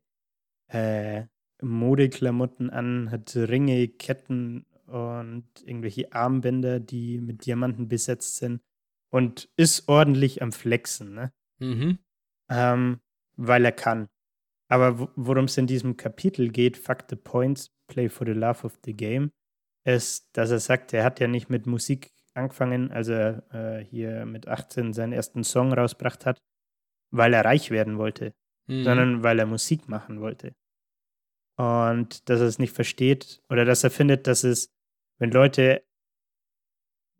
äh, Modeklamotten an, hat Ringe, Ketten und irgendwelche Armbänder, die mit Diamanten besetzt sind und ist ordentlich am Flexen, ne? Mhm. ähm, weil er kann. Aber wo- worum es in diesem Kapitel geht, Fuck the Points, Play for the Love of the Game, ist, dass er sagt, er hat ja nicht mit Musik angefangen, als er äh, hier mit 18 seinen ersten Song rausgebracht hat, weil er reich werden wollte, Mhm. sondern weil er Musik machen wollte. Und dass er es nicht versteht oder dass er findet, dass es, wenn Leute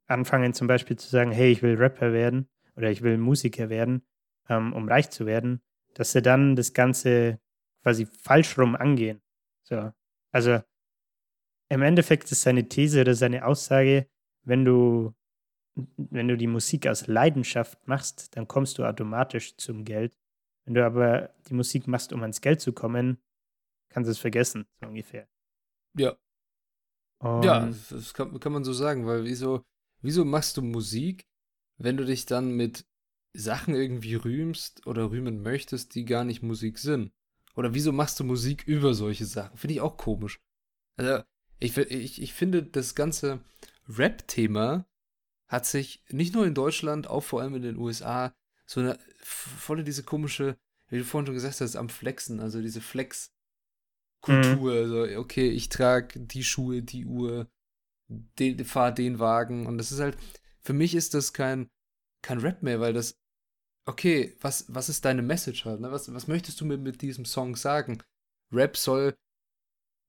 anfangen zum Beispiel zu sagen, hey, ich will Rapper werden oder ich will Musiker werden, ähm, um reich zu werden, dass sie dann das Ganze quasi falsch rum angehen. So. Also im Endeffekt ist seine These oder seine Aussage, wenn du, wenn du die Musik aus Leidenschaft machst, dann kommst du automatisch zum Geld. Wenn du aber die Musik machst, um ans Geld zu kommen, kannst du es vergessen, so ungefähr. Ja. Und Ja, das kann, kann man so sagen, weil wieso, wieso machst du Musik, wenn du dich dann mit Sachen irgendwie rühmst oder rühmen möchtest, die gar nicht Musik sind? Oder wieso machst du Musik über solche Sachen? Finde ich auch komisch. Also, ich, ich, ich finde, das ganze Rap-Thema hat sich nicht nur in Deutschland, auch vor allem in den USA, so eine voll in diese komische, wie du vorhin schon gesagt hast, am Flexen, also diese Flex-Kultur. Also, okay, ich trage die Schuhe, die Uhr, den, fahr den Wagen. Und das ist halt, für mich ist das kein, kein Rap mehr, weil das, okay, was, was ist deine Message halt? Ne? Was, was möchtest du mir mit diesem Song sagen? Rap soll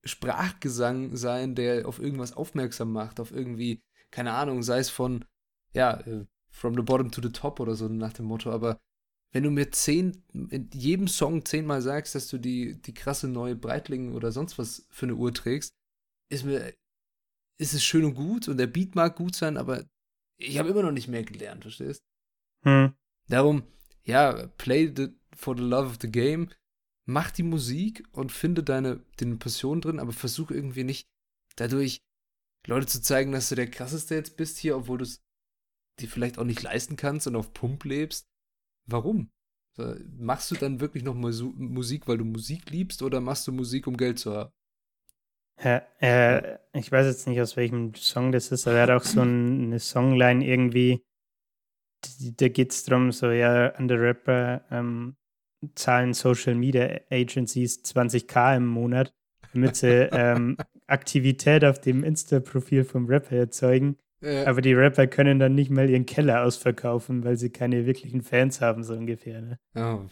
Sprachgesang sein, der auf irgendwas aufmerksam macht, auf irgendwie, keine Ahnung, sei es von, ja, äh, from the bottom to the top oder so nach dem Motto, aber wenn du mir zehn, in jedem Song zehnmal sagst, dass du die, die krasse neue Breitling oder sonst was für eine Uhr trägst, ist mir, ist es schön und gut und der Beat mag gut sein, aber ich habe immer noch nicht mehr gelernt, verstehst? hm, Darum, ja, play the, for the love of the game, mach die Musik und finde deine, deine Passion drin, aber versuch irgendwie nicht dadurch Leute zu zeigen, dass du der krasseste jetzt bist hier, obwohl du es dir vielleicht auch nicht leisten kannst und auf Pump lebst. Warum? Machst du dann wirklich noch Musu- Musik, weil du Musik liebst, oder machst du Musik, um Geld zu haben? Ja, äh, ich weiß jetzt nicht, aus welchem Song das ist, aber er hat auch so ein, eine Songline irgendwie, da geht es darum, so, ja, andere Rapper ähm, zahlen Social Media Agencies 20k im Monat, damit sie ähm, Aktivität auf dem Insta-Profil vom Rapper erzeugen. Äh, Aber die Rapper können dann nicht mal ihren Keller ausverkaufen, weil sie keine wirklichen Fans haben, so ungefähr. Ne? ja,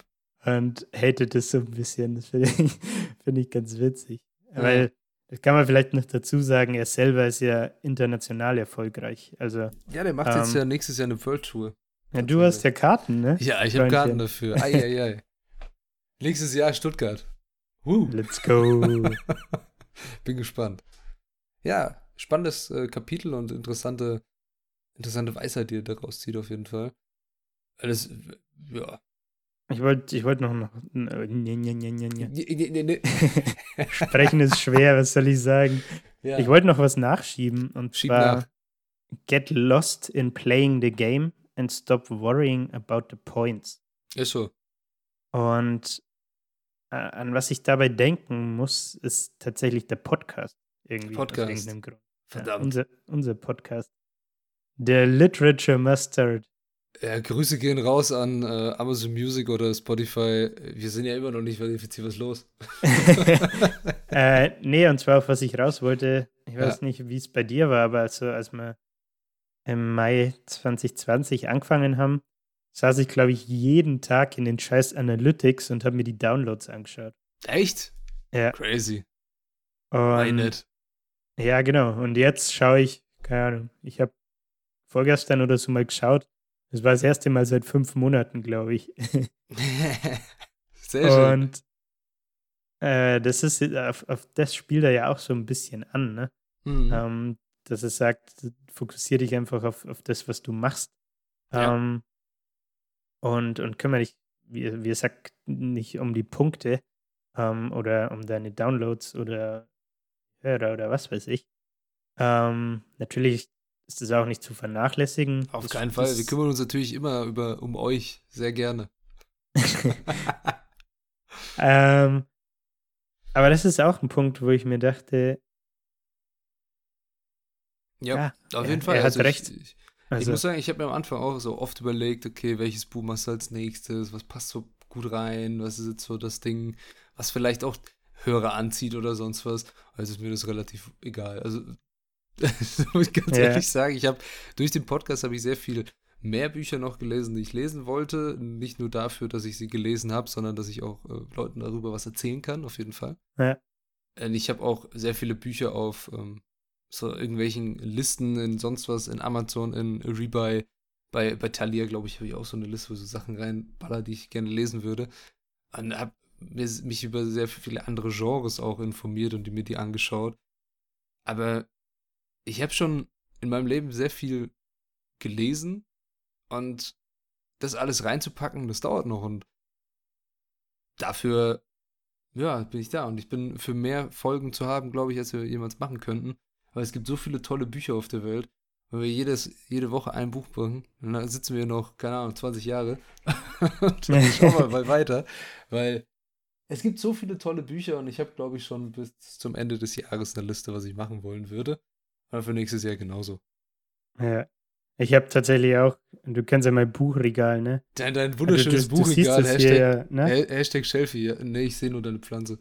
und hatet das so ein bisschen. Das finde ich, find ich ganz witzig. Ja. Weil, das kann man vielleicht noch dazu sagen, er selber ist ja international erfolgreich. Also, ja, der macht jetzt Ähm, ja nächstes Jahr eine World Tour. ja, du hast ja Karten, ne? Ja, ich habe. Karten dafür. Eieiei. Nächstes Jahr Stuttgart. Woo. Let's go. Bin gespannt. Ja, spannendes äh, Kapitel und interessante, interessante Weisheit, die er daraus zieht, auf jeden Fall. Alles, ja. Ich wollte ich wollt noch, noch nee. Nee, nee, nee, nee. Sprechen ist schwer, was soll ich sagen? ja. Ich wollte noch was nachschieben und Schieb zwar nach. get lost in playing the game and stop worrying about the points. Ist so. Und äh, an was ich dabei denken muss, ist tatsächlich der Podcast. Irgendwie. Podcast. Aus irgendeinem Grund. Ja, Verdammt. unser, unser Podcast. Der Literature Mustard. Ja, Grüße gehen raus an äh, Amazon Music oder Spotify. Wir sind ja immer noch nicht verifiziert, was los? äh, nee, und zwar auf was ich raus wollte. Ich weiß Ja. nicht, wie es bei dir war, aber also, als wir im Mai 2020 angefangen haben, saß ich, glaube ich, jeden Tag in den scheiß Analytics und habe mir die Downloads angeschaut. Echt? Ja. Crazy. Und Why not? Ja, genau. Und jetzt schaue ich, keine Ahnung, ich habe vorgestern oder so mal geschaut. Das war das erste Mal seit fünf Monaten, glaube ich. Sehr schön. Und äh, das ist auf, auf das spielt er ja auch so ein bisschen an, ne? Mhm. Ähm, dass es sagt, fokussiere dich einfach auf, auf das, was du machst. Ja. Ähm, und, und kümmere dich, wie, wie er sagt, nicht um die Punkte ähm, oder um deine Downloads oder Hörer oder was weiß ich. Ähm, natürlich ist das auch nicht zu vernachlässigen. Auf Das- keinen Fall. Wir kümmern uns natürlich immer über, um euch. Sehr gerne. ähm, aber das ist auch ein Punkt, wo ich mir dachte, Ja, Ja, auf er- jeden Fall. er hat Also ich- recht. Ich, ich also, muss sagen, ich habe mir am Anfang auch so oft überlegt, okay, welches Buch machst du als nächstes? Was passt so gut rein? Was ist jetzt so das Ding, was vielleicht auch Hörer anzieht oder sonst was? Also ist mir das relativ egal. Also das muss ich ganz Ja. ehrlich sagen, ich habe durch den Podcast habe ich sehr viel mehr Bücher noch gelesen, die ich lesen wollte. Nicht nur dafür, dass ich sie gelesen habe, sondern dass ich auch äh, Leuten darüber was erzählen kann, auf jeden Fall. Ja. Und ich habe auch sehr viele Bücher auf ähm, so irgendwelchen Listen in sonst was, in Amazon, in Rebuy, bei, bei Thalia, glaube ich, habe ich auch so eine Liste, wo so Sachen reinballer, die ich gerne lesen würde. Und habe mich über sehr viele andere Genres auch informiert und die mir die angeschaut. Aber ich habe schon in meinem Leben sehr viel gelesen und das alles reinzupacken, das dauert noch und dafür, ja, bin ich da und ich bin für mehr Folgen zu haben, glaube ich, als wir jemals machen könnten, weil es gibt so viele tolle Bücher auf der Welt. Wenn wir jedes, jede Woche ein Buch bringen, dann sitzen wir noch, keine Ahnung, 20 Jahre und dann schauen wir mal weiter, weil es gibt so viele tolle Bücher und ich habe, glaube ich, schon bis zum Ende des Jahres eine Liste, was ich machen wollen würde. Und für nächstes Jahr genauso. ja. Ich habe tatsächlich auch, du kennst ja mein Buchregal, ne? Dein, dein Also wunderschönes du, du Buchregal, das Hashtag, hier, ja, ne? Ha- Hashtag Shelfie. Nee, ich sehe nur deine Pflanze.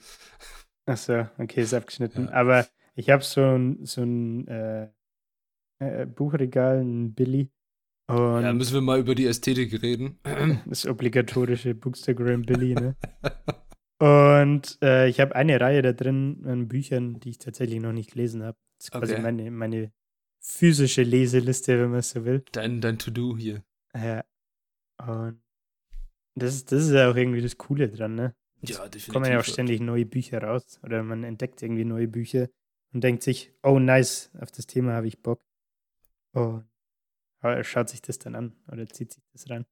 Achso, okay, ist abgeschnitten. Ja. Aber ich habe so ein, so ein äh, äh, Buchregal, ein Billy. Und Ja, müssen wir mal über die Ästhetik reden. das obligatorische Bookstagram Billy, ne? Und äh, ich habe eine Reihe da drin an Büchern, die ich tatsächlich noch nicht gelesen habe. Das ist quasi Okay. meine, meine physische Leseliste, wenn man so will. Dein, dein To-Do hier. Ja. Und das, ist- das ist ja auch irgendwie das Coole dran, ne? Ja, definitiv. kommen ja auch ständig neue Bücher raus oder man entdeckt irgendwie neue Bücher und denkt sich, oh nice, auf das Thema habe ich Bock. Und er schaut sich das dann an oder zieht sich das rein.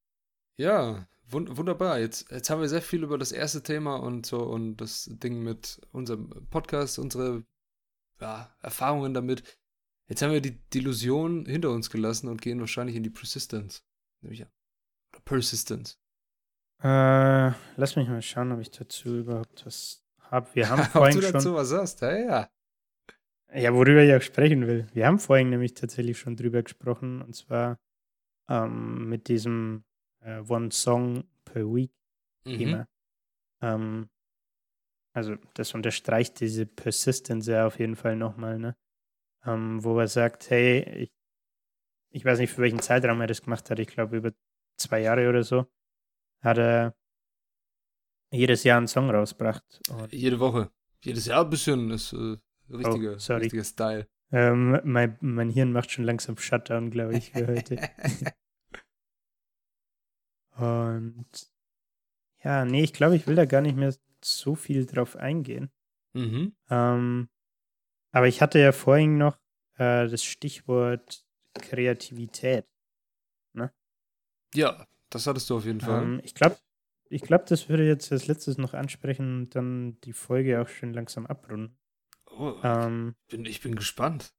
Ja, wun wunderbar. Jetzt, jetzt haben wir sehr viel über das erste Thema und so und das Ding mit unserem Podcast, unsere ja, Erfahrungen damit. Jetzt haben wir die Delusion hinter uns gelassen und gehen wahrscheinlich in die Persistence. Nehme ich an. Oder Persistence. Äh, lass mich mal schauen, ob ich dazu überhaupt was habe. Wir haben vorhin du dazu schon, was sagst, ja, ja. ja, worüber ich auch sprechen will. Wir haben vorhin nämlich tatsächlich schon drüber gesprochen und zwar ähm, mit diesem äh, One Song per Week Mhm. Thema. Ähm, also das unterstreicht diese Persistence ja auf jeden Fall nochmal, ne? Ähm, wo er sagt, hey, ich, ich weiß nicht, für welchen Zeitraum er das gemacht hat, ich glaube über zwei Jahre oder so, hat er jedes Jahr einen Song rausgebracht. Jede Woche. Jedes Jahr ein bisschen ist äh, richtiger, Oh, sorry. richtiger Style. ähm, mein, mein Hirn macht schon langsam Shutdown, glaube ich, für heute. Und ja, nee, ich glaube, ich will da gar nicht mehr so viel drauf eingehen. mhm. Ähm, aber ich hatte ja vorhin noch äh, das Stichwort Kreativität. Ja, das hattest du auf jeden Fall. Ähm, ich glaube, ich glaub, das würde jetzt als letztes noch ansprechen und dann die Folge auch schön langsam abrunden. oh, Ähm, ich, bin, ich bin gespannt.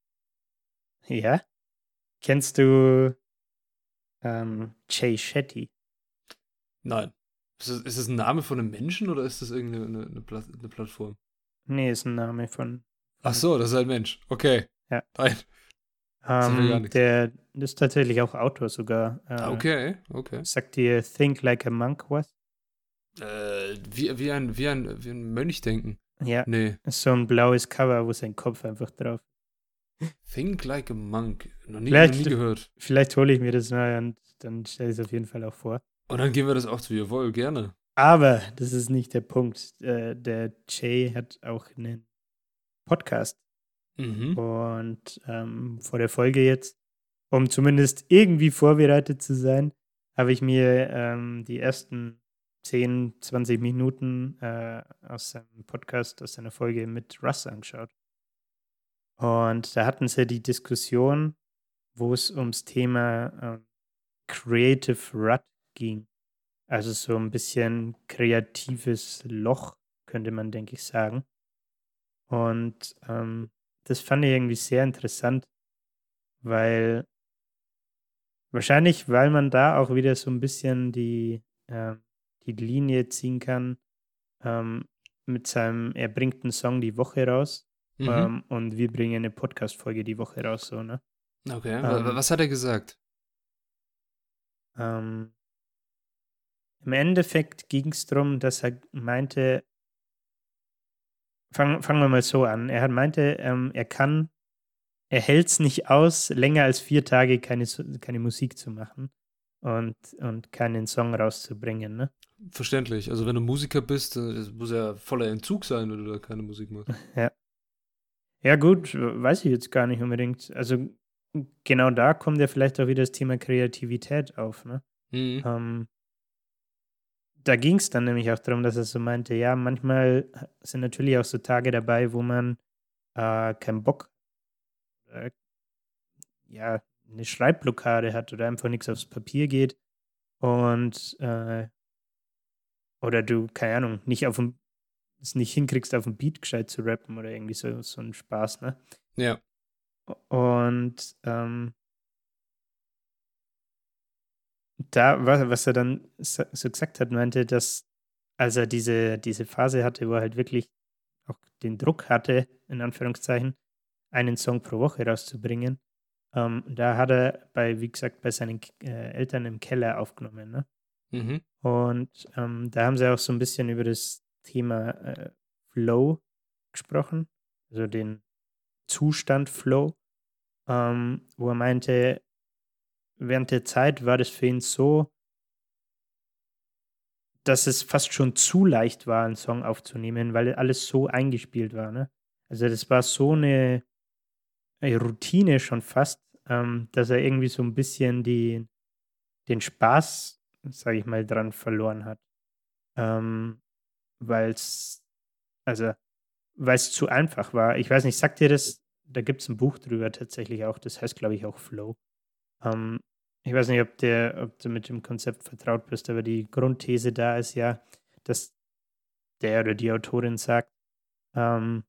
ja. Kennst du ähm, Jay Shetty? Nein. Ist das, ist das ein Name von einem Menschen oder ist das irgendeine eine, eine, Pla eine Plattform? Nee, ist ein Name von. Ach so, das ist ein Mensch. Okay. Ja. Nein. Gar Ähm, der ist tatsächlich auch Autor sogar. Äh, Ah, Okay, okay. Sagt dir Think Like a Monk was? Äh, wie, wie, ein, wie, ein, wie ein Mönch denken. Ja, Nee. so ein blaues Cover, wo sein Kopf einfach drauf Think like a monk. Noch nie, noch nie gehört. Vielleicht hole ich mir das mal und dann stelle ich es auf jeden Fall auch vor. Und dann gehen wir das auch zu Jawohl, gerne. Aber das ist nicht der Punkt. Äh, der Jay hat auch einen Podcast. Mhm. Und ähm, vor der Folge jetzt, um zumindest irgendwie vorbereitet zu sein, habe ich mir ähm, die ersten 10, 20 Minuten äh, aus seinem Podcast, aus seiner Folge mit Russ angeschaut. Und da hatten sie die Diskussion, wo es ums Thema äh, Creative Rut ging. Also so ein bisschen kreatives Loch, könnte man, denke ich, sagen. Und ähm, das fand ich irgendwie sehr interessant, weil wahrscheinlich, weil man da auch wieder so ein bisschen die, äh, die Linie ziehen kann ähm, mit seinem, er bringt einen Song die Woche raus mhm. ähm, und wir bringen eine Podcast-Folge die Woche raus, so, ne? Okay, ähm, was hat er gesagt? Ähm, Im Endeffekt ging es darum, dass er meinte, fangen fang wir mal so an, er hat meinte, ähm, er kann er hält es nicht aus, länger als vier Tage keine, keine Musik zu machen und, und keinen Song rauszubringen. Ne? Verständlich. Also wenn du Musiker bist, muss ja voller Entzug sein, wenn du da keine Musik machst. Ja. Ja, gut, weiß ich jetzt gar nicht unbedingt. Also genau da kommt ja vielleicht auch wieder das Thema Kreativität auf, ne? Mhm. Ähm, da ging es dann nämlich auch darum, dass er so meinte, ja, manchmal sind natürlich auch so Tage dabei, wo man äh, keinen Bock äh, ja, eine Schreibblockade hat oder einfach nichts aufs Papier geht und äh, oder du, keine Ahnung, nicht auf dem, es nicht hinkriegst, auf dem Beat gescheit zu rappen oder irgendwie so, so ein Spaß, ne? Ja. Und ähm, da, was, er dann so gesagt hat, meinte, dass als er diese, diese Phase hatte, wo er halt wirklich auch den Druck hatte, in Anführungszeichen, einen Song pro Woche rauszubringen. Ähm, da hat er bei, wie gesagt, bei seinen äh, Eltern im Keller aufgenommen. Ne? Mhm. Und ähm, da haben sie auch so ein bisschen über das Thema äh, Flow gesprochen, also den Zustand Flow, ähm, wo er meinte, während der Zeit war das für ihn so, dass es fast schon zu leicht war, einen Song aufzunehmen, weil alles so eingespielt war. Ne? Also das war so eine äh, Routine schon fast, ähm, dass er irgendwie so ein bisschen die, den Spaß, sage ich mal, dran verloren hat. Ähm, weil es, also, weil zu einfach war. Ich weiß nicht, sagt ihr das? Da gibt es ein Buch drüber tatsächlich auch, das heißt, glaube ich, auch Flow. Ähm, ich weiß nicht, ob, der, ob du mit dem Konzept vertraut bist, aber die Grundthese da ist ja, dass der oder die Autorin sagt, ähm,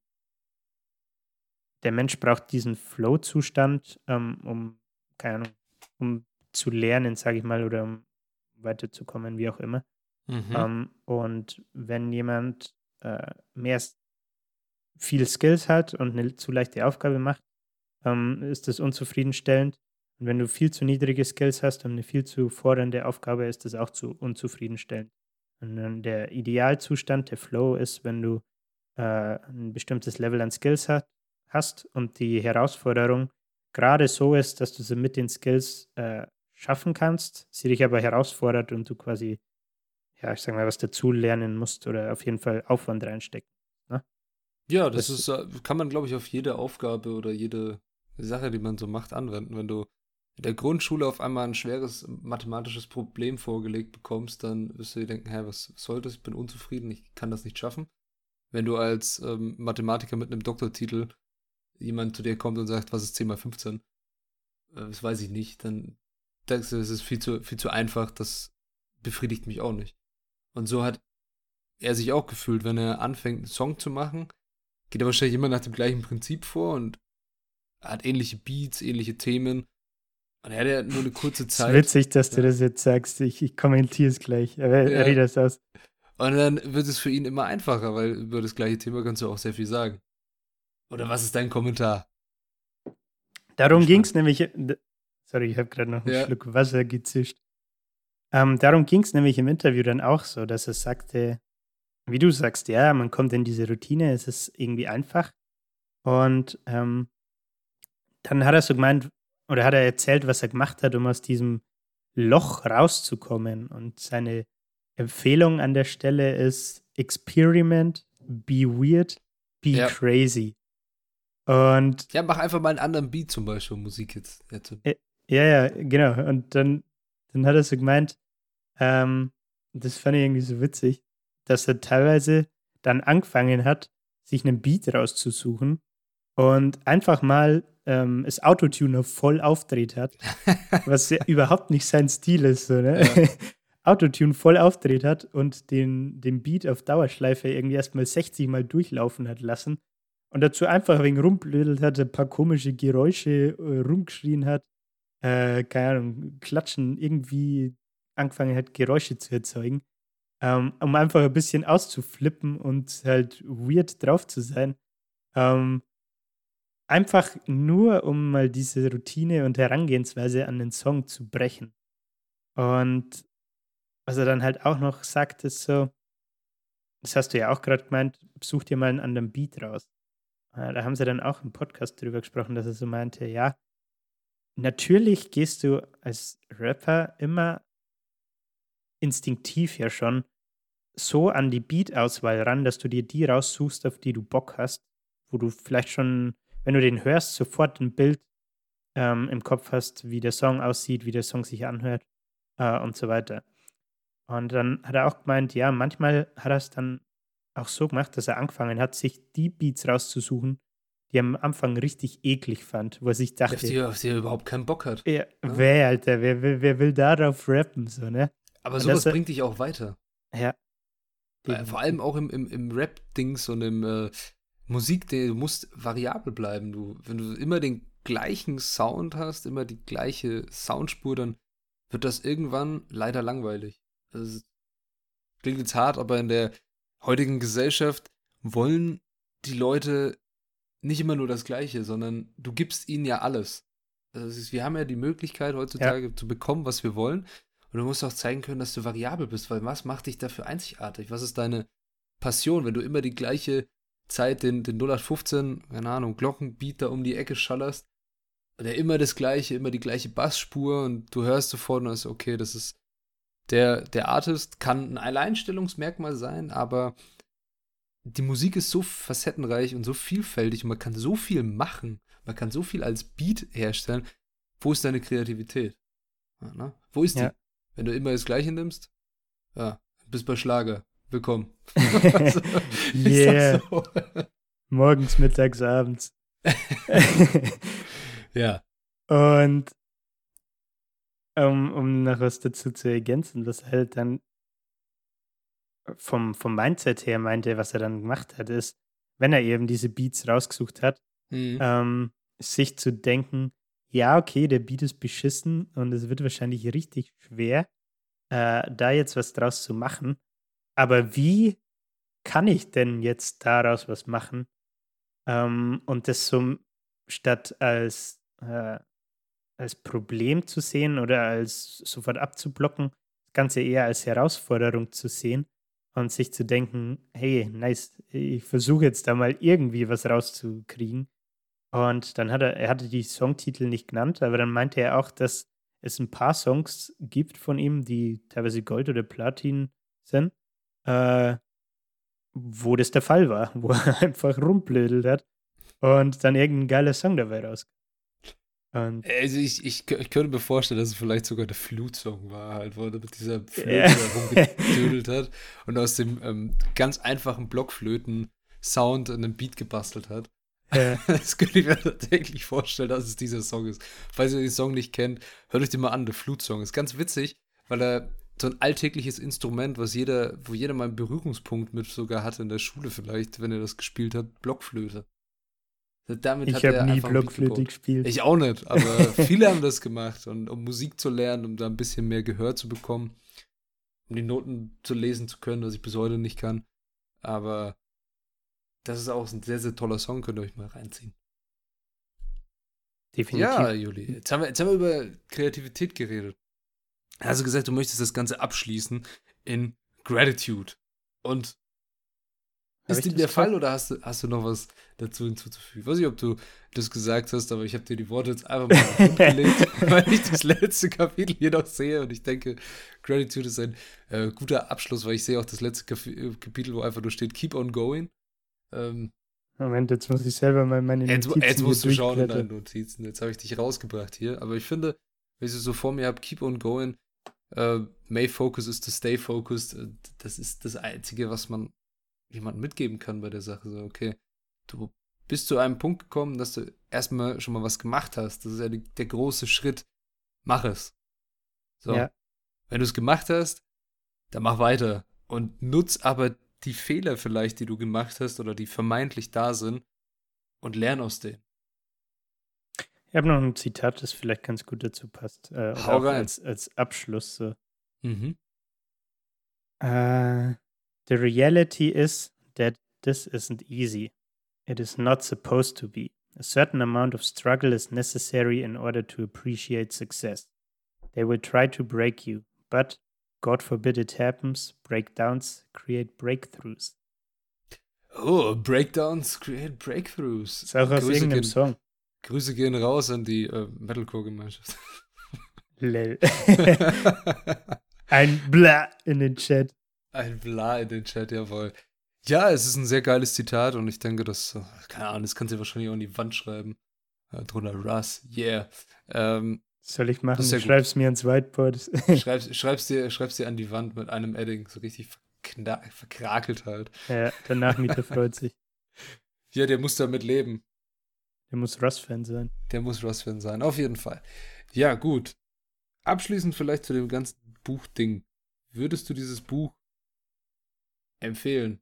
der Mensch braucht diesen Flow-Zustand, ähm, um, keine Ahnung, um zu lernen, sage ich mal, oder um weiterzukommen, wie auch immer. Mhm. Ähm, und wenn jemand äh, mehr viel Skills hat und eine zu leichte Aufgabe macht, ähm, ist das unzufriedenstellend. Und wenn du viel zu niedrige Skills hast und eine viel zu fordernde Aufgabe, ist das auch zu unzufriedenstellend. Und dann der Idealzustand, der Flow, ist, wenn du äh, ein bestimmtes Level an Skills hast hast und die Herausforderung gerade so ist, dass du sie mit den Skills äh, schaffen kannst, sie dich aber herausfordert und du quasi, ja, ich sag mal, was dazu lernen musst oder auf jeden Fall Aufwand reinstecken. Ne? Ja, das, das ist, äh, kann man, glaube ich, auf jede Aufgabe oder jede Sache, die man so macht, anwenden. Wenn du der Grundschule auf einmal ein schweres mathematisches Problem vorgelegt bekommst, dann wirst du dir denken, hä, was soll das? Ich bin unzufrieden, ich kann das nicht schaffen. Wenn du als ähm, Mathematiker mit einem Doktortitel jemand zu dir kommt und sagt, was ist 10 mal 15? Äh, das weiß ich nicht, dann denkst du, das ist viel zu, viel zu einfach, das befriedigt mich auch nicht. Und so hat er sich auch gefühlt, wenn er anfängt, einen Song zu machen, geht er wahrscheinlich immer nach dem gleichen Prinzip vor und hat ähnliche Beats, ähnliche Themen. Und er hat ja nur eine kurze Zeit. Es ist witzig, dass du das jetzt sagst. Ich, ich kommentiere es gleich. Er, ja. redet es aus. Und dann wird es für ihn immer einfacher, weil über das gleiche Thema kannst du auch sehr viel sagen. Oder was ist dein Kommentar? Darum ging es nämlich. Sorry, ich habe gerade noch einen ja. Schluck Wasser gezischt. Ähm, darum ging es nämlich im Interview dann auch so, dass er sagte, wie du sagst, ja, man kommt in diese Routine, es ist irgendwie einfach. Und ähm, dann hat er so gemeint, oder hat er erzählt, was er gemacht hat, um aus diesem Loch rauszukommen. Und seine Empfehlung an der Stelle ist: Experiment, be weird, be ja. crazy. Und ja, mach einfach mal einen anderen Beat zum Beispiel, Musik jetzt. Ja, ja, genau. Und dann, dann hat er so gemeint, ähm, das fand ich irgendwie so witzig, dass er teilweise dann angefangen hat, sich einen Beat rauszusuchen und einfach mal ähm, das Autotuner voll aufdreht hat, was ja überhaupt nicht sein Stil ist. So, ne? Ja. Autotune voll aufdreht hat und den, den Beat auf Dauerschleife irgendwie erstmal 60 Mal durchlaufen hat lassen und dazu einfach ein wenig rumblödelt hat, ein paar komische Geräusche äh, rumgeschrien hat, äh, keine Ahnung, klatschen, irgendwie angefangen hat, Geräusche zu erzeugen, ähm, um einfach ein bisschen auszuflippen und halt weird drauf zu sein. Ähm, einfach nur, um mal diese Routine und Herangehensweise an den Song zu brechen. Und was er dann halt auch noch sagt, ist so, das hast du ja auch gerade gemeint, such dir mal einen anderen Beat raus. Äh, da haben sie dann auch im Podcast drüber gesprochen, dass er so meinte, ja, natürlich gehst du als Rapper immer instinktiv ja schon so an die Beat-Auswahl ran, dass du dir die raussuchst, auf die du Bock hast, wo du vielleicht schon, wenn du den hörst, sofort ein Bild ähm, im Kopf hast, wie der Song aussieht, wie der Song sich anhört äh, und so weiter. Und dann hat er auch gemeint, ja, manchmal hat er es dann auch so gemacht, dass er angefangen hat, sich die Beats rauszusuchen, die er am Anfang richtig eklig fand, wo er sich dachte, auf die, auf die er überhaupt keinen Bock hat. Ja, ja. Wer, Alter, wer, wer, wer, will darauf rappen, so, ne? Aber sowas bringt dich auch weiter. Ja. Vor allem auch im, im, im Rap-Dings und im äh, Musik, du musst variabel bleiben. Du, wenn du immer den gleichen Sound hast, immer die gleiche Soundspur, dann wird das irgendwann leider langweilig. Das klingt jetzt hart, aber in der heutigen Gesellschaft wollen die Leute nicht immer nur das Gleiche, sondern du gibst ihnen ja alles. Also ist, wir haben ja die Möglichkeit heutzutage ja. zu bekommen, was wir wollen. Und du musst auch zeigen können, dass du variabel bist, weil was macht dich dafür einzigartig? Was ist deine Passion, wenn du immer die gleiche Zeit, den, den 0815, keine Ahnung, Glockenbeat da um die Ecke schallerst, der immer das gleiche, immer die gleiche Bassspur und du hörst sofort und ist okay, das ist der, der Artist kann ein Alleinstellungsmerkmal sein, aber die Musik ist so facettenreich und so vielfältig und man kann so viel machen. Man kann so viel als Beat herstellen. Wo ist deine Kreativität? Ja, ne? Wo ist die? Wenn du immer das Gleiche nimmst, ja, bist bei Schlager. Willkommen. also, yeah. So. Morgens, mittags, abends. ja. Und um, um noch was dazu zu ergänzen, was er halt dann vom, vom Mindset her meinte, was er dann gemacht hat, ist, wenn er eben diese Beats rausgesucht hat, mhm. ähm, sich zu denken, ja, okay, der Beat ist beschissen und es wird wahrscheinlich richtig schwer, äh, da jetzt was draus zu machen. Aber wie kann ich denn jetzt daraus was machen? Ähm, und das so statt als äh, als Problem zu sehen oder als sofort abzublocken, das Ganze eher als Herausforderung zu sehen und sich zu denken, hey, nice, ich versuche jetzt da mal irgendwie was rauszukriegen. Und dann hat er, er hatte die Songtitel nicht genannt, aber dann meinte er auch, dass es ein paar Songs gibt von ihm, die teilweise Gold oder Platin sind, äh, wo das der Fall war, wo er einfach rumblödelt hat und dann irgendein geiler Song dabei rauskam. Und also ich, ich, ich könnte mir vorstellen, dass es vielleicht sogar der Flutsong war, halt, wo er mit dieser Flöte yeah. rumgedödelt hat und aus dem ähm, ganz einfachen Blockflöten-Sound einen Beat gebastelt hat. Yeah. Das könnte ich mir tatsächlich vorstellen, dass es dieser Song ist. Falls ihr den Song nicht kennt, hört euch den mal an, der Flutsong. Ist ganz witzig, weil er so ein alltägliches Instrument, was jeder, wo jeder mal einen Berührungspunkt mit sogar hatte in der Schule vielleicht, wenn er das gespielt hat, Blockflöte. Damit ich habe nie Blockflöte gespielt. Ich auch nicht, aber viele haben das gemacht, und, um Musik zu lernen, um da ein bisschen mehr Gehör zu bekommen, um die Noten zu lesen zu können, was ich bis heute nicht kann. Aber das ist auch ein sehr, sehr toller Song, könnt ihr euch mal reinziehen. Definitiv. Ja, Juli, jetzt haben wir, jetzt haben wir über Kreativität geredet. Also gesagt, du möchtest das Ganze abschließen in Gratitude. Und ist dem der Fall oder hast du, hast du noch was dazu hinzuzufügen? Ich weiß nicht, ob du das gesagt hast, aber ich habe dir die Worte jetzt einfach mal gelegt, weil ich das letzte Kapitel hier noch sehe und ich denke, Gratitude ist ein äh, guter Abschluss, weil ich sehe auch das letzte Kap Kapitel, wo einfach nur steht, keep on going. Ähm, Moment, jetzt muss ich selber mal meine Notizen Jetzt, jetzt musst du schauen in deinen Notizen. Jetzt habe ich dich rausgebracht hier. Aber ich finde, wenn ich es so vor mir habe, keep on going, äh, May focus is to stay focused. Äh, das ist das Einzige, was man jemandem mitgeben kann bei der Sache. So, okay, du bist zu einem Punkt gekommen, dass du erstmal schon mal was gemacht hast. Das ist ja die, der große Schritt. Mach es. So. Ja. Wenn du es gemacht hast, dann mach weiter. Und nutz aber die Fehler vielleicht, die du gemacht hast oder die vermeintlich da sind und lern aus denen. Ich habe noch ein Zitat, das vielleicht ganz gut dazu passt. Äh, Hau rein. als, als Abschluss. So. Mhm. Uh, the reality is that this isn't easy. It is not supposed to be. A certain amount of struggle is necessary in order to appreciate success. They will try to break you, but God forbid it happens, breakdowns create breakthroughs. Oh, Breakdowns create Breakthroughs. Ist auch aus Grüße irgendeinem gehen, Song. Grüße gehen raus an die äh, Metalcore-Gemeinschaft. Lel. Ein Bla in den Chat. Ein Bla in den Chat, jawohl. Ja, es ist ein sehr geiles Zitat und ich denke, das, äh, keine Ahnung, das kannst du wahrscheinlich auch an die Wand schreiben. Äh, drunter Russ, yeah. Ähm, Soll ich machen? Ja gut. schreib's mir ans Whiteboard. schreib's, schreib's, dir, schreib's dir an die Wand mit einem Edding, so richtig verkrakelt halt. ja, der Nachmieter freut sich. Ja, der muss damit leben. Der muss Russ-Fan sein. Der muss Russ-Fan sein, auf jeden Fall. Ja, gut. Abschließend vielleicht zu dem ganzen Buchding. Würdest du dieses Buch empfehlen?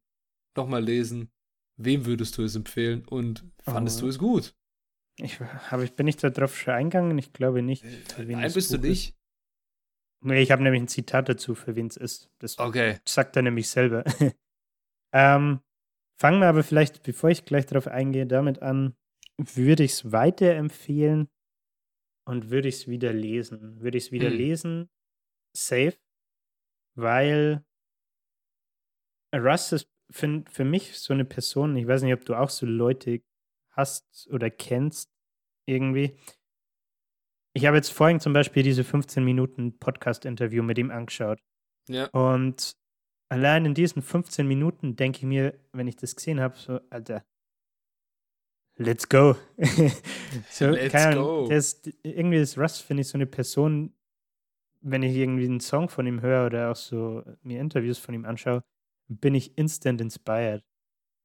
Nochmal lesen? Wem würdest du es empfehlen? Und fandest Oh. du es gut? Ich, hab ich, bin ich da drauf schon eingegangen? Ich glaube nicht. Nein, bist du Buch ist. nicht? Nee, ich habe nämlich ein Zitat dazu, für wen es ist. Das Okay. sagt er nämlich selber. ähm, fangen wir aber vielleicht, bevor ich gleich darauf eingehe, damit an, würde ich es weiterempfehlen und würde ich es wieder lesen. Würde ich es wieder Hm. lesen, safe, weil Russ ist für, für mich so eine Person, ich weiß nicht, ob du auch so Leute hast oder kennst irgendwie. Ich habe jetzt vorhin zum Beispiel diese 15 Minuten Podcast-Interview mit ihm angeschaut. Ja. Und allein in diesen 15 Minuten denke ich mir, wenn ich das gesehen habe, so, Alter, let's go. so, Let's go. Ahnung, der ist, irgendwie ist Russ, finde ich, so eine Person, wenn ich irgendwie einen Song von ihm höre oder auch so mir Interviews von ihm anschaue, bin ich instant inspired.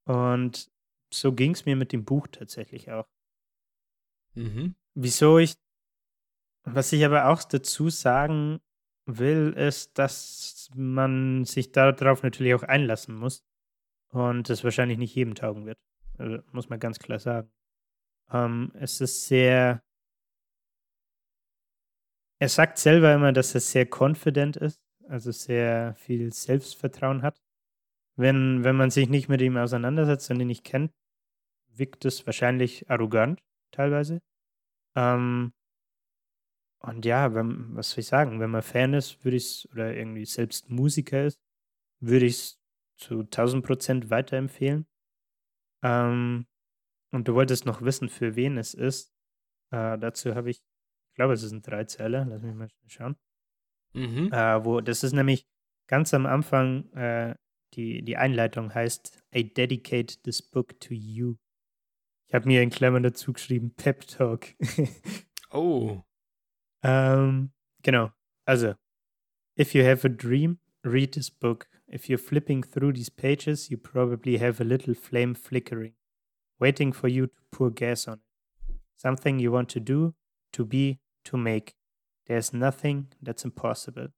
Und so ging es mir mit dem Buch tatsächlich auch. Mhm. Wieso ich, was ich aber auch dazu sagen will, ist, dass man sich darauf natürlich auch einlassen muss und es wahrscheinlich nicht jedem taugen wird. Also, muss man ganz klar sagen. Ähm, es ist sehr, er sagt selber immer, dass er sehr confident ist, also sehr viel Selbstvertrauen hat. Wenn, wenn man sich nicht mit ihm auseinandersetzt und ihn nicht kennt, wirkt es wahrscheinlich arrogant teilweise. Ähm, und ja, wenn, was soll ich sagen, wenn man Fan ist, würde ich es, oder irgendwie selbst Musiker ist, würde ich es zu 1000 Prozent weiterempfehlen. Ähm, und du wolltest noch wissen, für wen es ist. Äh, dazu habe ich, ich glaube, es ist ein Dreizeiler, lass mich mal schauen. Mhm. Äh, wo, das ist nämlich ganz am Anfang, äh, die, die Einleitung heißt, I dedicate this book to you. Ich habe mir in Klammern dazu geschrieben, Pep Talk. Oh. ähm, genau. Also, if you have a dream, read this book. If you're flipping through these pages, you probably have a little flame flickering, waiting for you to pour gas on it. Something you want to do, to be, to make. There's nothing that's impossible.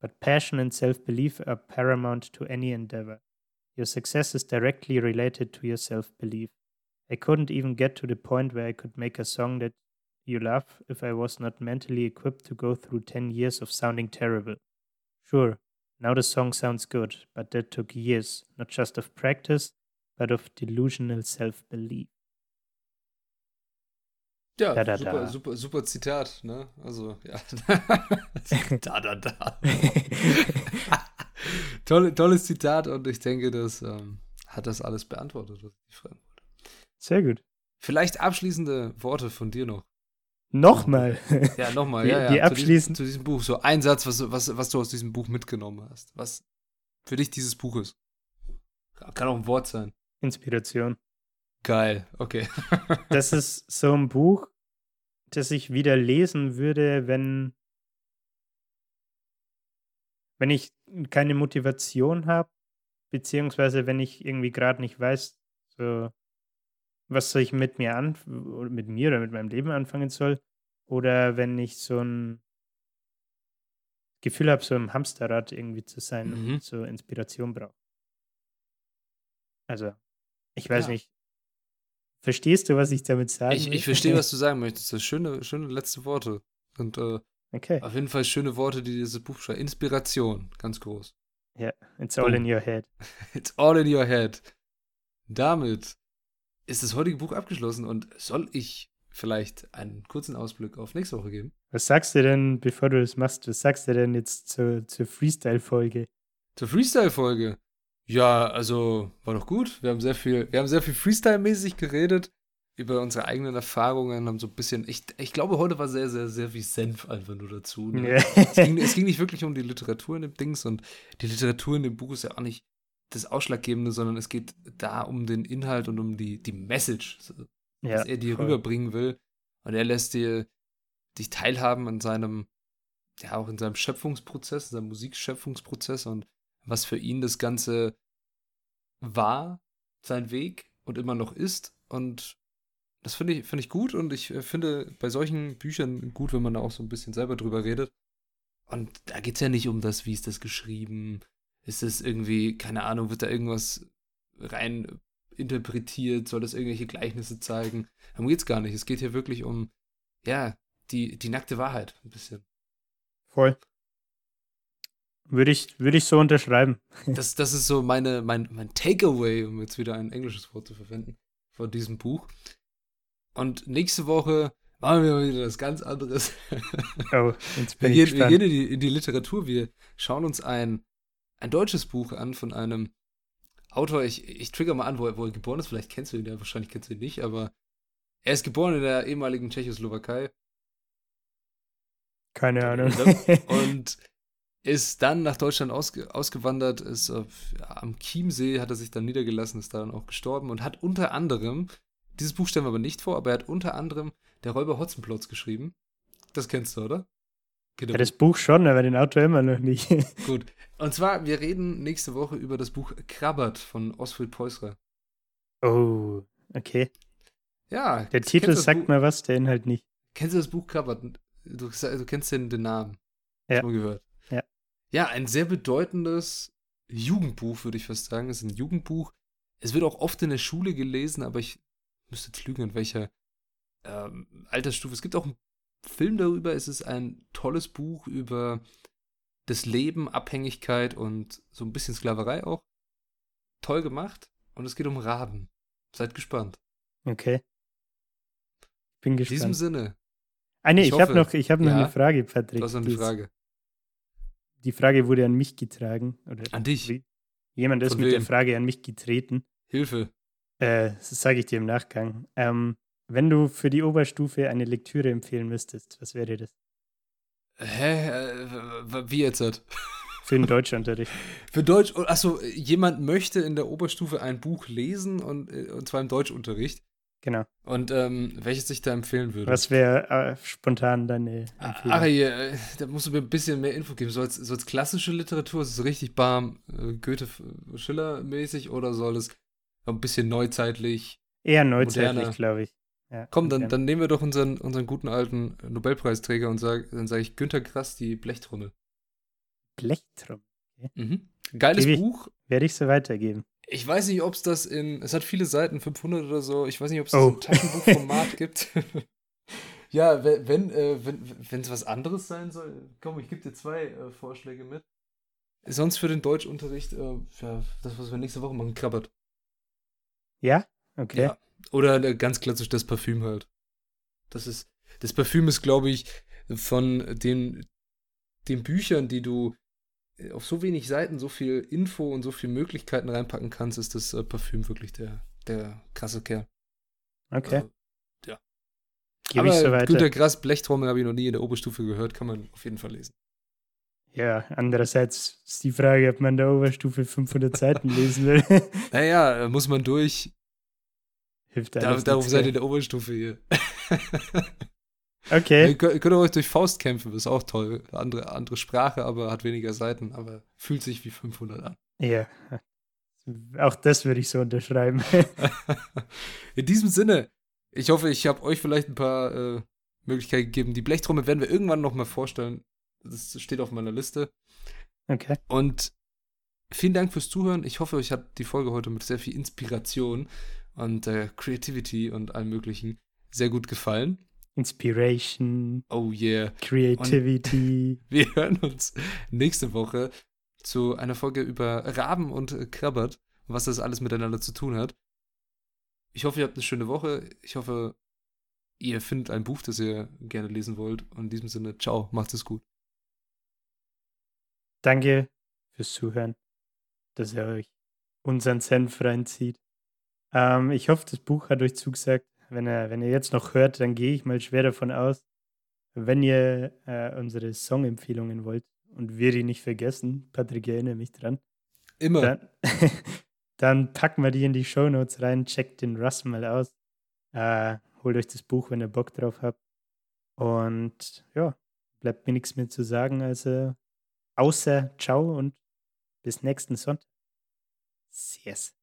But passion and self belief are paramount to any endeavor. Your success is directly related to your self belief. I couldn't even get to the point where I could make a song that you love if I was not mentally equipped to go through 10 years of sounding terrible. Sure, now the song sounds good, but that took years, not just of practice, but of delusional self belief. Ja, Da, da, super, da. super, super Zitat, ne? Also, ja. da, da, da. Tolle, tolles Zitat und ich denke, das ähm, hat das alles beantwortet, was ich fragen wollte. Sehr gut. Vielleicht abschließende Worte von dir noch. Nochmal. Ja, nochmal, ja, ja. die zu abschließend- Diesem, zu diesem Buch. So ein Satz, was, was, was du aus diesem Buch mitgenommen hast. Was für dich dieses Buch ist. Kann auch ein Wort sein. Inspiration. Geil, okay. Das ist so ein Buch, das ich wieder lesen würde, wenn, wenn ich keine Motivation habe, beziehungsweise wenn ich irgendwie gerade nicht weiß, so was ich mit mir an, mit mir oder mit meinem Leben anfangen soll. Oder wenn ich so ein Gefühl habe, so im Hamsterrad irgendwie zu sein Mhm. und so Inspiration brauche. Also, ich weiß Ja. nicht. Verstehst du, was ich damit sagen Ich, ich verstehe, was du sagen möchtest. Schöne, schöne letzte Worte. Und äh, Okay, auf jeden Fall schöne Worte, die dieses Buch schreibt. Inspiration, ganz groß. it's all in Boom. your head. It's all in your head. Damit ist das heutige Buch abgeschlossen und soll ich vielleicht einen kurzen Ausblick auf nächste Woche geben? Was sagst du denn, bevor du das machst, was sagst du denn jetzt zur, zur Freestyle-Folge? Zur Freestyle-Folge. Ja, also war doch gut. Wir haben sehr viel, wir haben sehr viel Freestyle-mäßig geredet über unsere eigenen Erfahrungen, haben so ein bisschen, ich, ich glaube, heute war sehr, sehr, sehr viel Senf einfach nur dazu. Ne? Ja. Es, ging, es ging nicht wirklich um die Literatur in dem Dings und die Literatur in dem Buch ist ja auch nicht das Ausschlaggebende, sondern es geht da um den Inhalt und um die, die Message, ja, was er dir voll. rüberbringen will. Und er lässt dir dich teilhaben an seinem, ja, auch in seinem Schöpfungsprozess, in seinem Musikschöpfungsprozess und was für ihn das Ganze war, sein Weg und immer noch ist. Und das finde ich, finde ich gut und ich äh, finde bei solchen Büchern gut, wenn man da auch so ein bisschen selber drüber redet. Und da geht es ja nicht um das, wie ist das geschrieben, ist es irgendwie, keine Ahnung, wird da irgendwas rein interpretiert, soll das irgendwelche Gleichnisse zeigen. Darum geht es gar nicht. Es geht hier wirklich um, ja, die, die nackte Wahrheit ein bisschen. Voll. Würde ich, würde ich so unterschreiben. Das, das ist so meine, mein, mein Takeaway, um jetzt wieder ein englisches Wort zu verwenden, von diesem Buch. Und nächste Woche machen wir mal wieder was ganz anderes. Oh, jetzt Wir bin ich gehen, wir gehen in, die, in die Literatur. Wir schauen uns ein, ein deutsches Buch an von einem Autor. Ich, ich trigger mal an, wo er, wo er geboren ist. Vielleicht kennst du ihn ja, wahrscheinlich kennst du ihn nicht, aber er ist geboren in der ehemaligen Tschechoslowakei Keine Ahnung. und ist dann nach Deutschland ausge, ausgewandert, ist auf, ja, am Chiemsee, hat er sich dann niedergelassen, ist da dann auch gestorben und hat unter anderem, dieses Buch stellen wir aber nicht vor, aber er hat unter anderem Der Räuber Hotzenplotz geschrieben. Das kennst du, oder? Geht ja, das Buch schon, aber den Autor immer noch nicht. Gut. Und zwar, wir reden nächste Woche über das Buch Krabbert von Oswald Peusrer. oh, okay. Ja. Der Titel sagt Buch, mir was, der Inhalt nicht. Kennst du das Buch Krabbert? Du, du kennst den, den Namen. Ja. Mal gehört. Ja. Ja, ein sehr bedeutendes Jugendbuch, würde ich fast sagen. Es ist ein Jugendbuch. Es wird auch oft in der Schule gelesen, aber ich müsste jetzt lügen, in welcher ähm, Altersstufe. Es gibt auch einen Film darüber. Es ist ein tolles Buch über das Leben, Abhängigkeit und so ein bisschen Sklaverei auch. Toll gemacht. Und es geht um Raben. Seid gespannt. Okay. Bin In diesem gespannt. Sinne, Ah, nee, ich ich, habe noch, ich hab noch Ja. eine Frage, Patrick. du hast noch eine Frage. Die Frage wurde an mich getragen. Oder An dich. Jemand ist Von mit der wem? Frage an mich getreten. Hilfe. Äh, das sage ich dir im Nachgang. Ähm, wenn du für die Oberstufe eine Lektüre empfehlen müsstest, was wäre das? Hä? Äh, wie jetzt? halt? Für den Deutschunterricht. Für Deutsch, oh, achso, jemand möchte in der Oberstufe ein Buch lesen und, äh, und zwar im Deutschunterricht. Genau. Und ähm, welches ich da empfehlen würde. Was wäre äh, spontan deine Empfehlung? Ach, äh, da musst du mir ein bisschen mehr Info geben. Soll es, soll es klassische Literatur, ist es so richtig barm, Goethe-Schiller-mäßig oder soll es ein bisschen neuzeitlich? Eher neuzeitlich, glaube ich. Ja, Komm, dann, dann nehmen wir doch unseren, unseren guten alten Nobelpreisträger und sag, dann sage ich Günter Grass, die Blechtrommel. Plechtrum. Mhm. Geiles ich- Buch. Werde ich so weitergeben. Ich weiß nicht, ob es das in. Es hat viele Seiten, 500 oder so. Ich weiß nicht, ob es Oh. das im Taschenbuchformat gibt. ja, we- wenn äh, wenn es was anderes sein soll, komm, ich gebe dir zwei äh, Vorschläge mit. Sonst für den Deutschunterricht, äh, ja, das, was wir nächste Woche machen, krabbert. Ja? Okay. Ja. Oder äh, ganz klassisch das Parfüm halt. Das ist. Das Parfüm ist, glaube ich, von den, den Büchern, die du äh, auf so wenig Seiten so viel Info und so viele Möglichkeiten reinpacken kannst, ist das äh, Parfüm wirklich der, der krasse Kerl. Okay. Also, Gebe ich so weiter. Günter Grass, Blechtrommel habe ich noch nie in der Oberstufe gehört, kann man auf jeden Fall lesen. Ja, andererseits ist die Frage, ob man in der Oberstufe 500 Seiten lesen will. Naja, muss man durch. Hilft Da, alles darum seid ihr in der Oberstufe hier. Okay. Ihr könnt, könnt euch durch Faust kämpfen, ist auch toll. Andere, andere Sprache, aber hat weniger Seiten, aber fühlt sich wie 500 an. Ja. Auch das würde ich so unterschreiben. In diesem Sinne, ich hoffe, ich habe euch vielleicht ein paar äh, Möglichkeiten gegeben. Die Blechtrommel werden wir irgendwann nochmal vorstellen. Das steht auf meiner Liste. Okay. Und vielen Dank fürs Zuhören. Ich hoffe, euch hat die Folge heute mit sehr viel Inspiration und äh, Creativity und allem Möglichen sehr gut gefallen. Inspiration. Oh yeah. Creativity. Und wir hören uns nächste Woche zu einer Folge über Raben und Krabbert und was das alles miteinander zu tun hat. Ich hoffe, ihr habt eine schöne Woche. Ich hoffe, ihr findet ein Buch, das ihr gerne lesen wollt. Und in diesem Sinne, ciao, macht es gut. Danke fürs Zuhören, dass ihr euch unseren Senf reinzieht. Ähm, ich hoffe, das Buch hat euch zugesagt. Wenn ihr, wenn ihr jetzt noch hört, dann gehe ich mal schwer davon aus, wenn ihr äh, unsere Songempfehlungen wollt und wir die nicht vergessen, Patrick, erinnere mich dran. Immer. Dann, dann packen wir die in die Shownotes rein, checkt den Russ mal aus. Äh, holt euch das Buch, wenn ihr Bock drauf habt. Und ja, bleibt mir nichts mehr zu sagen, also außer ciao und bis nächsten Sonntag. Yes.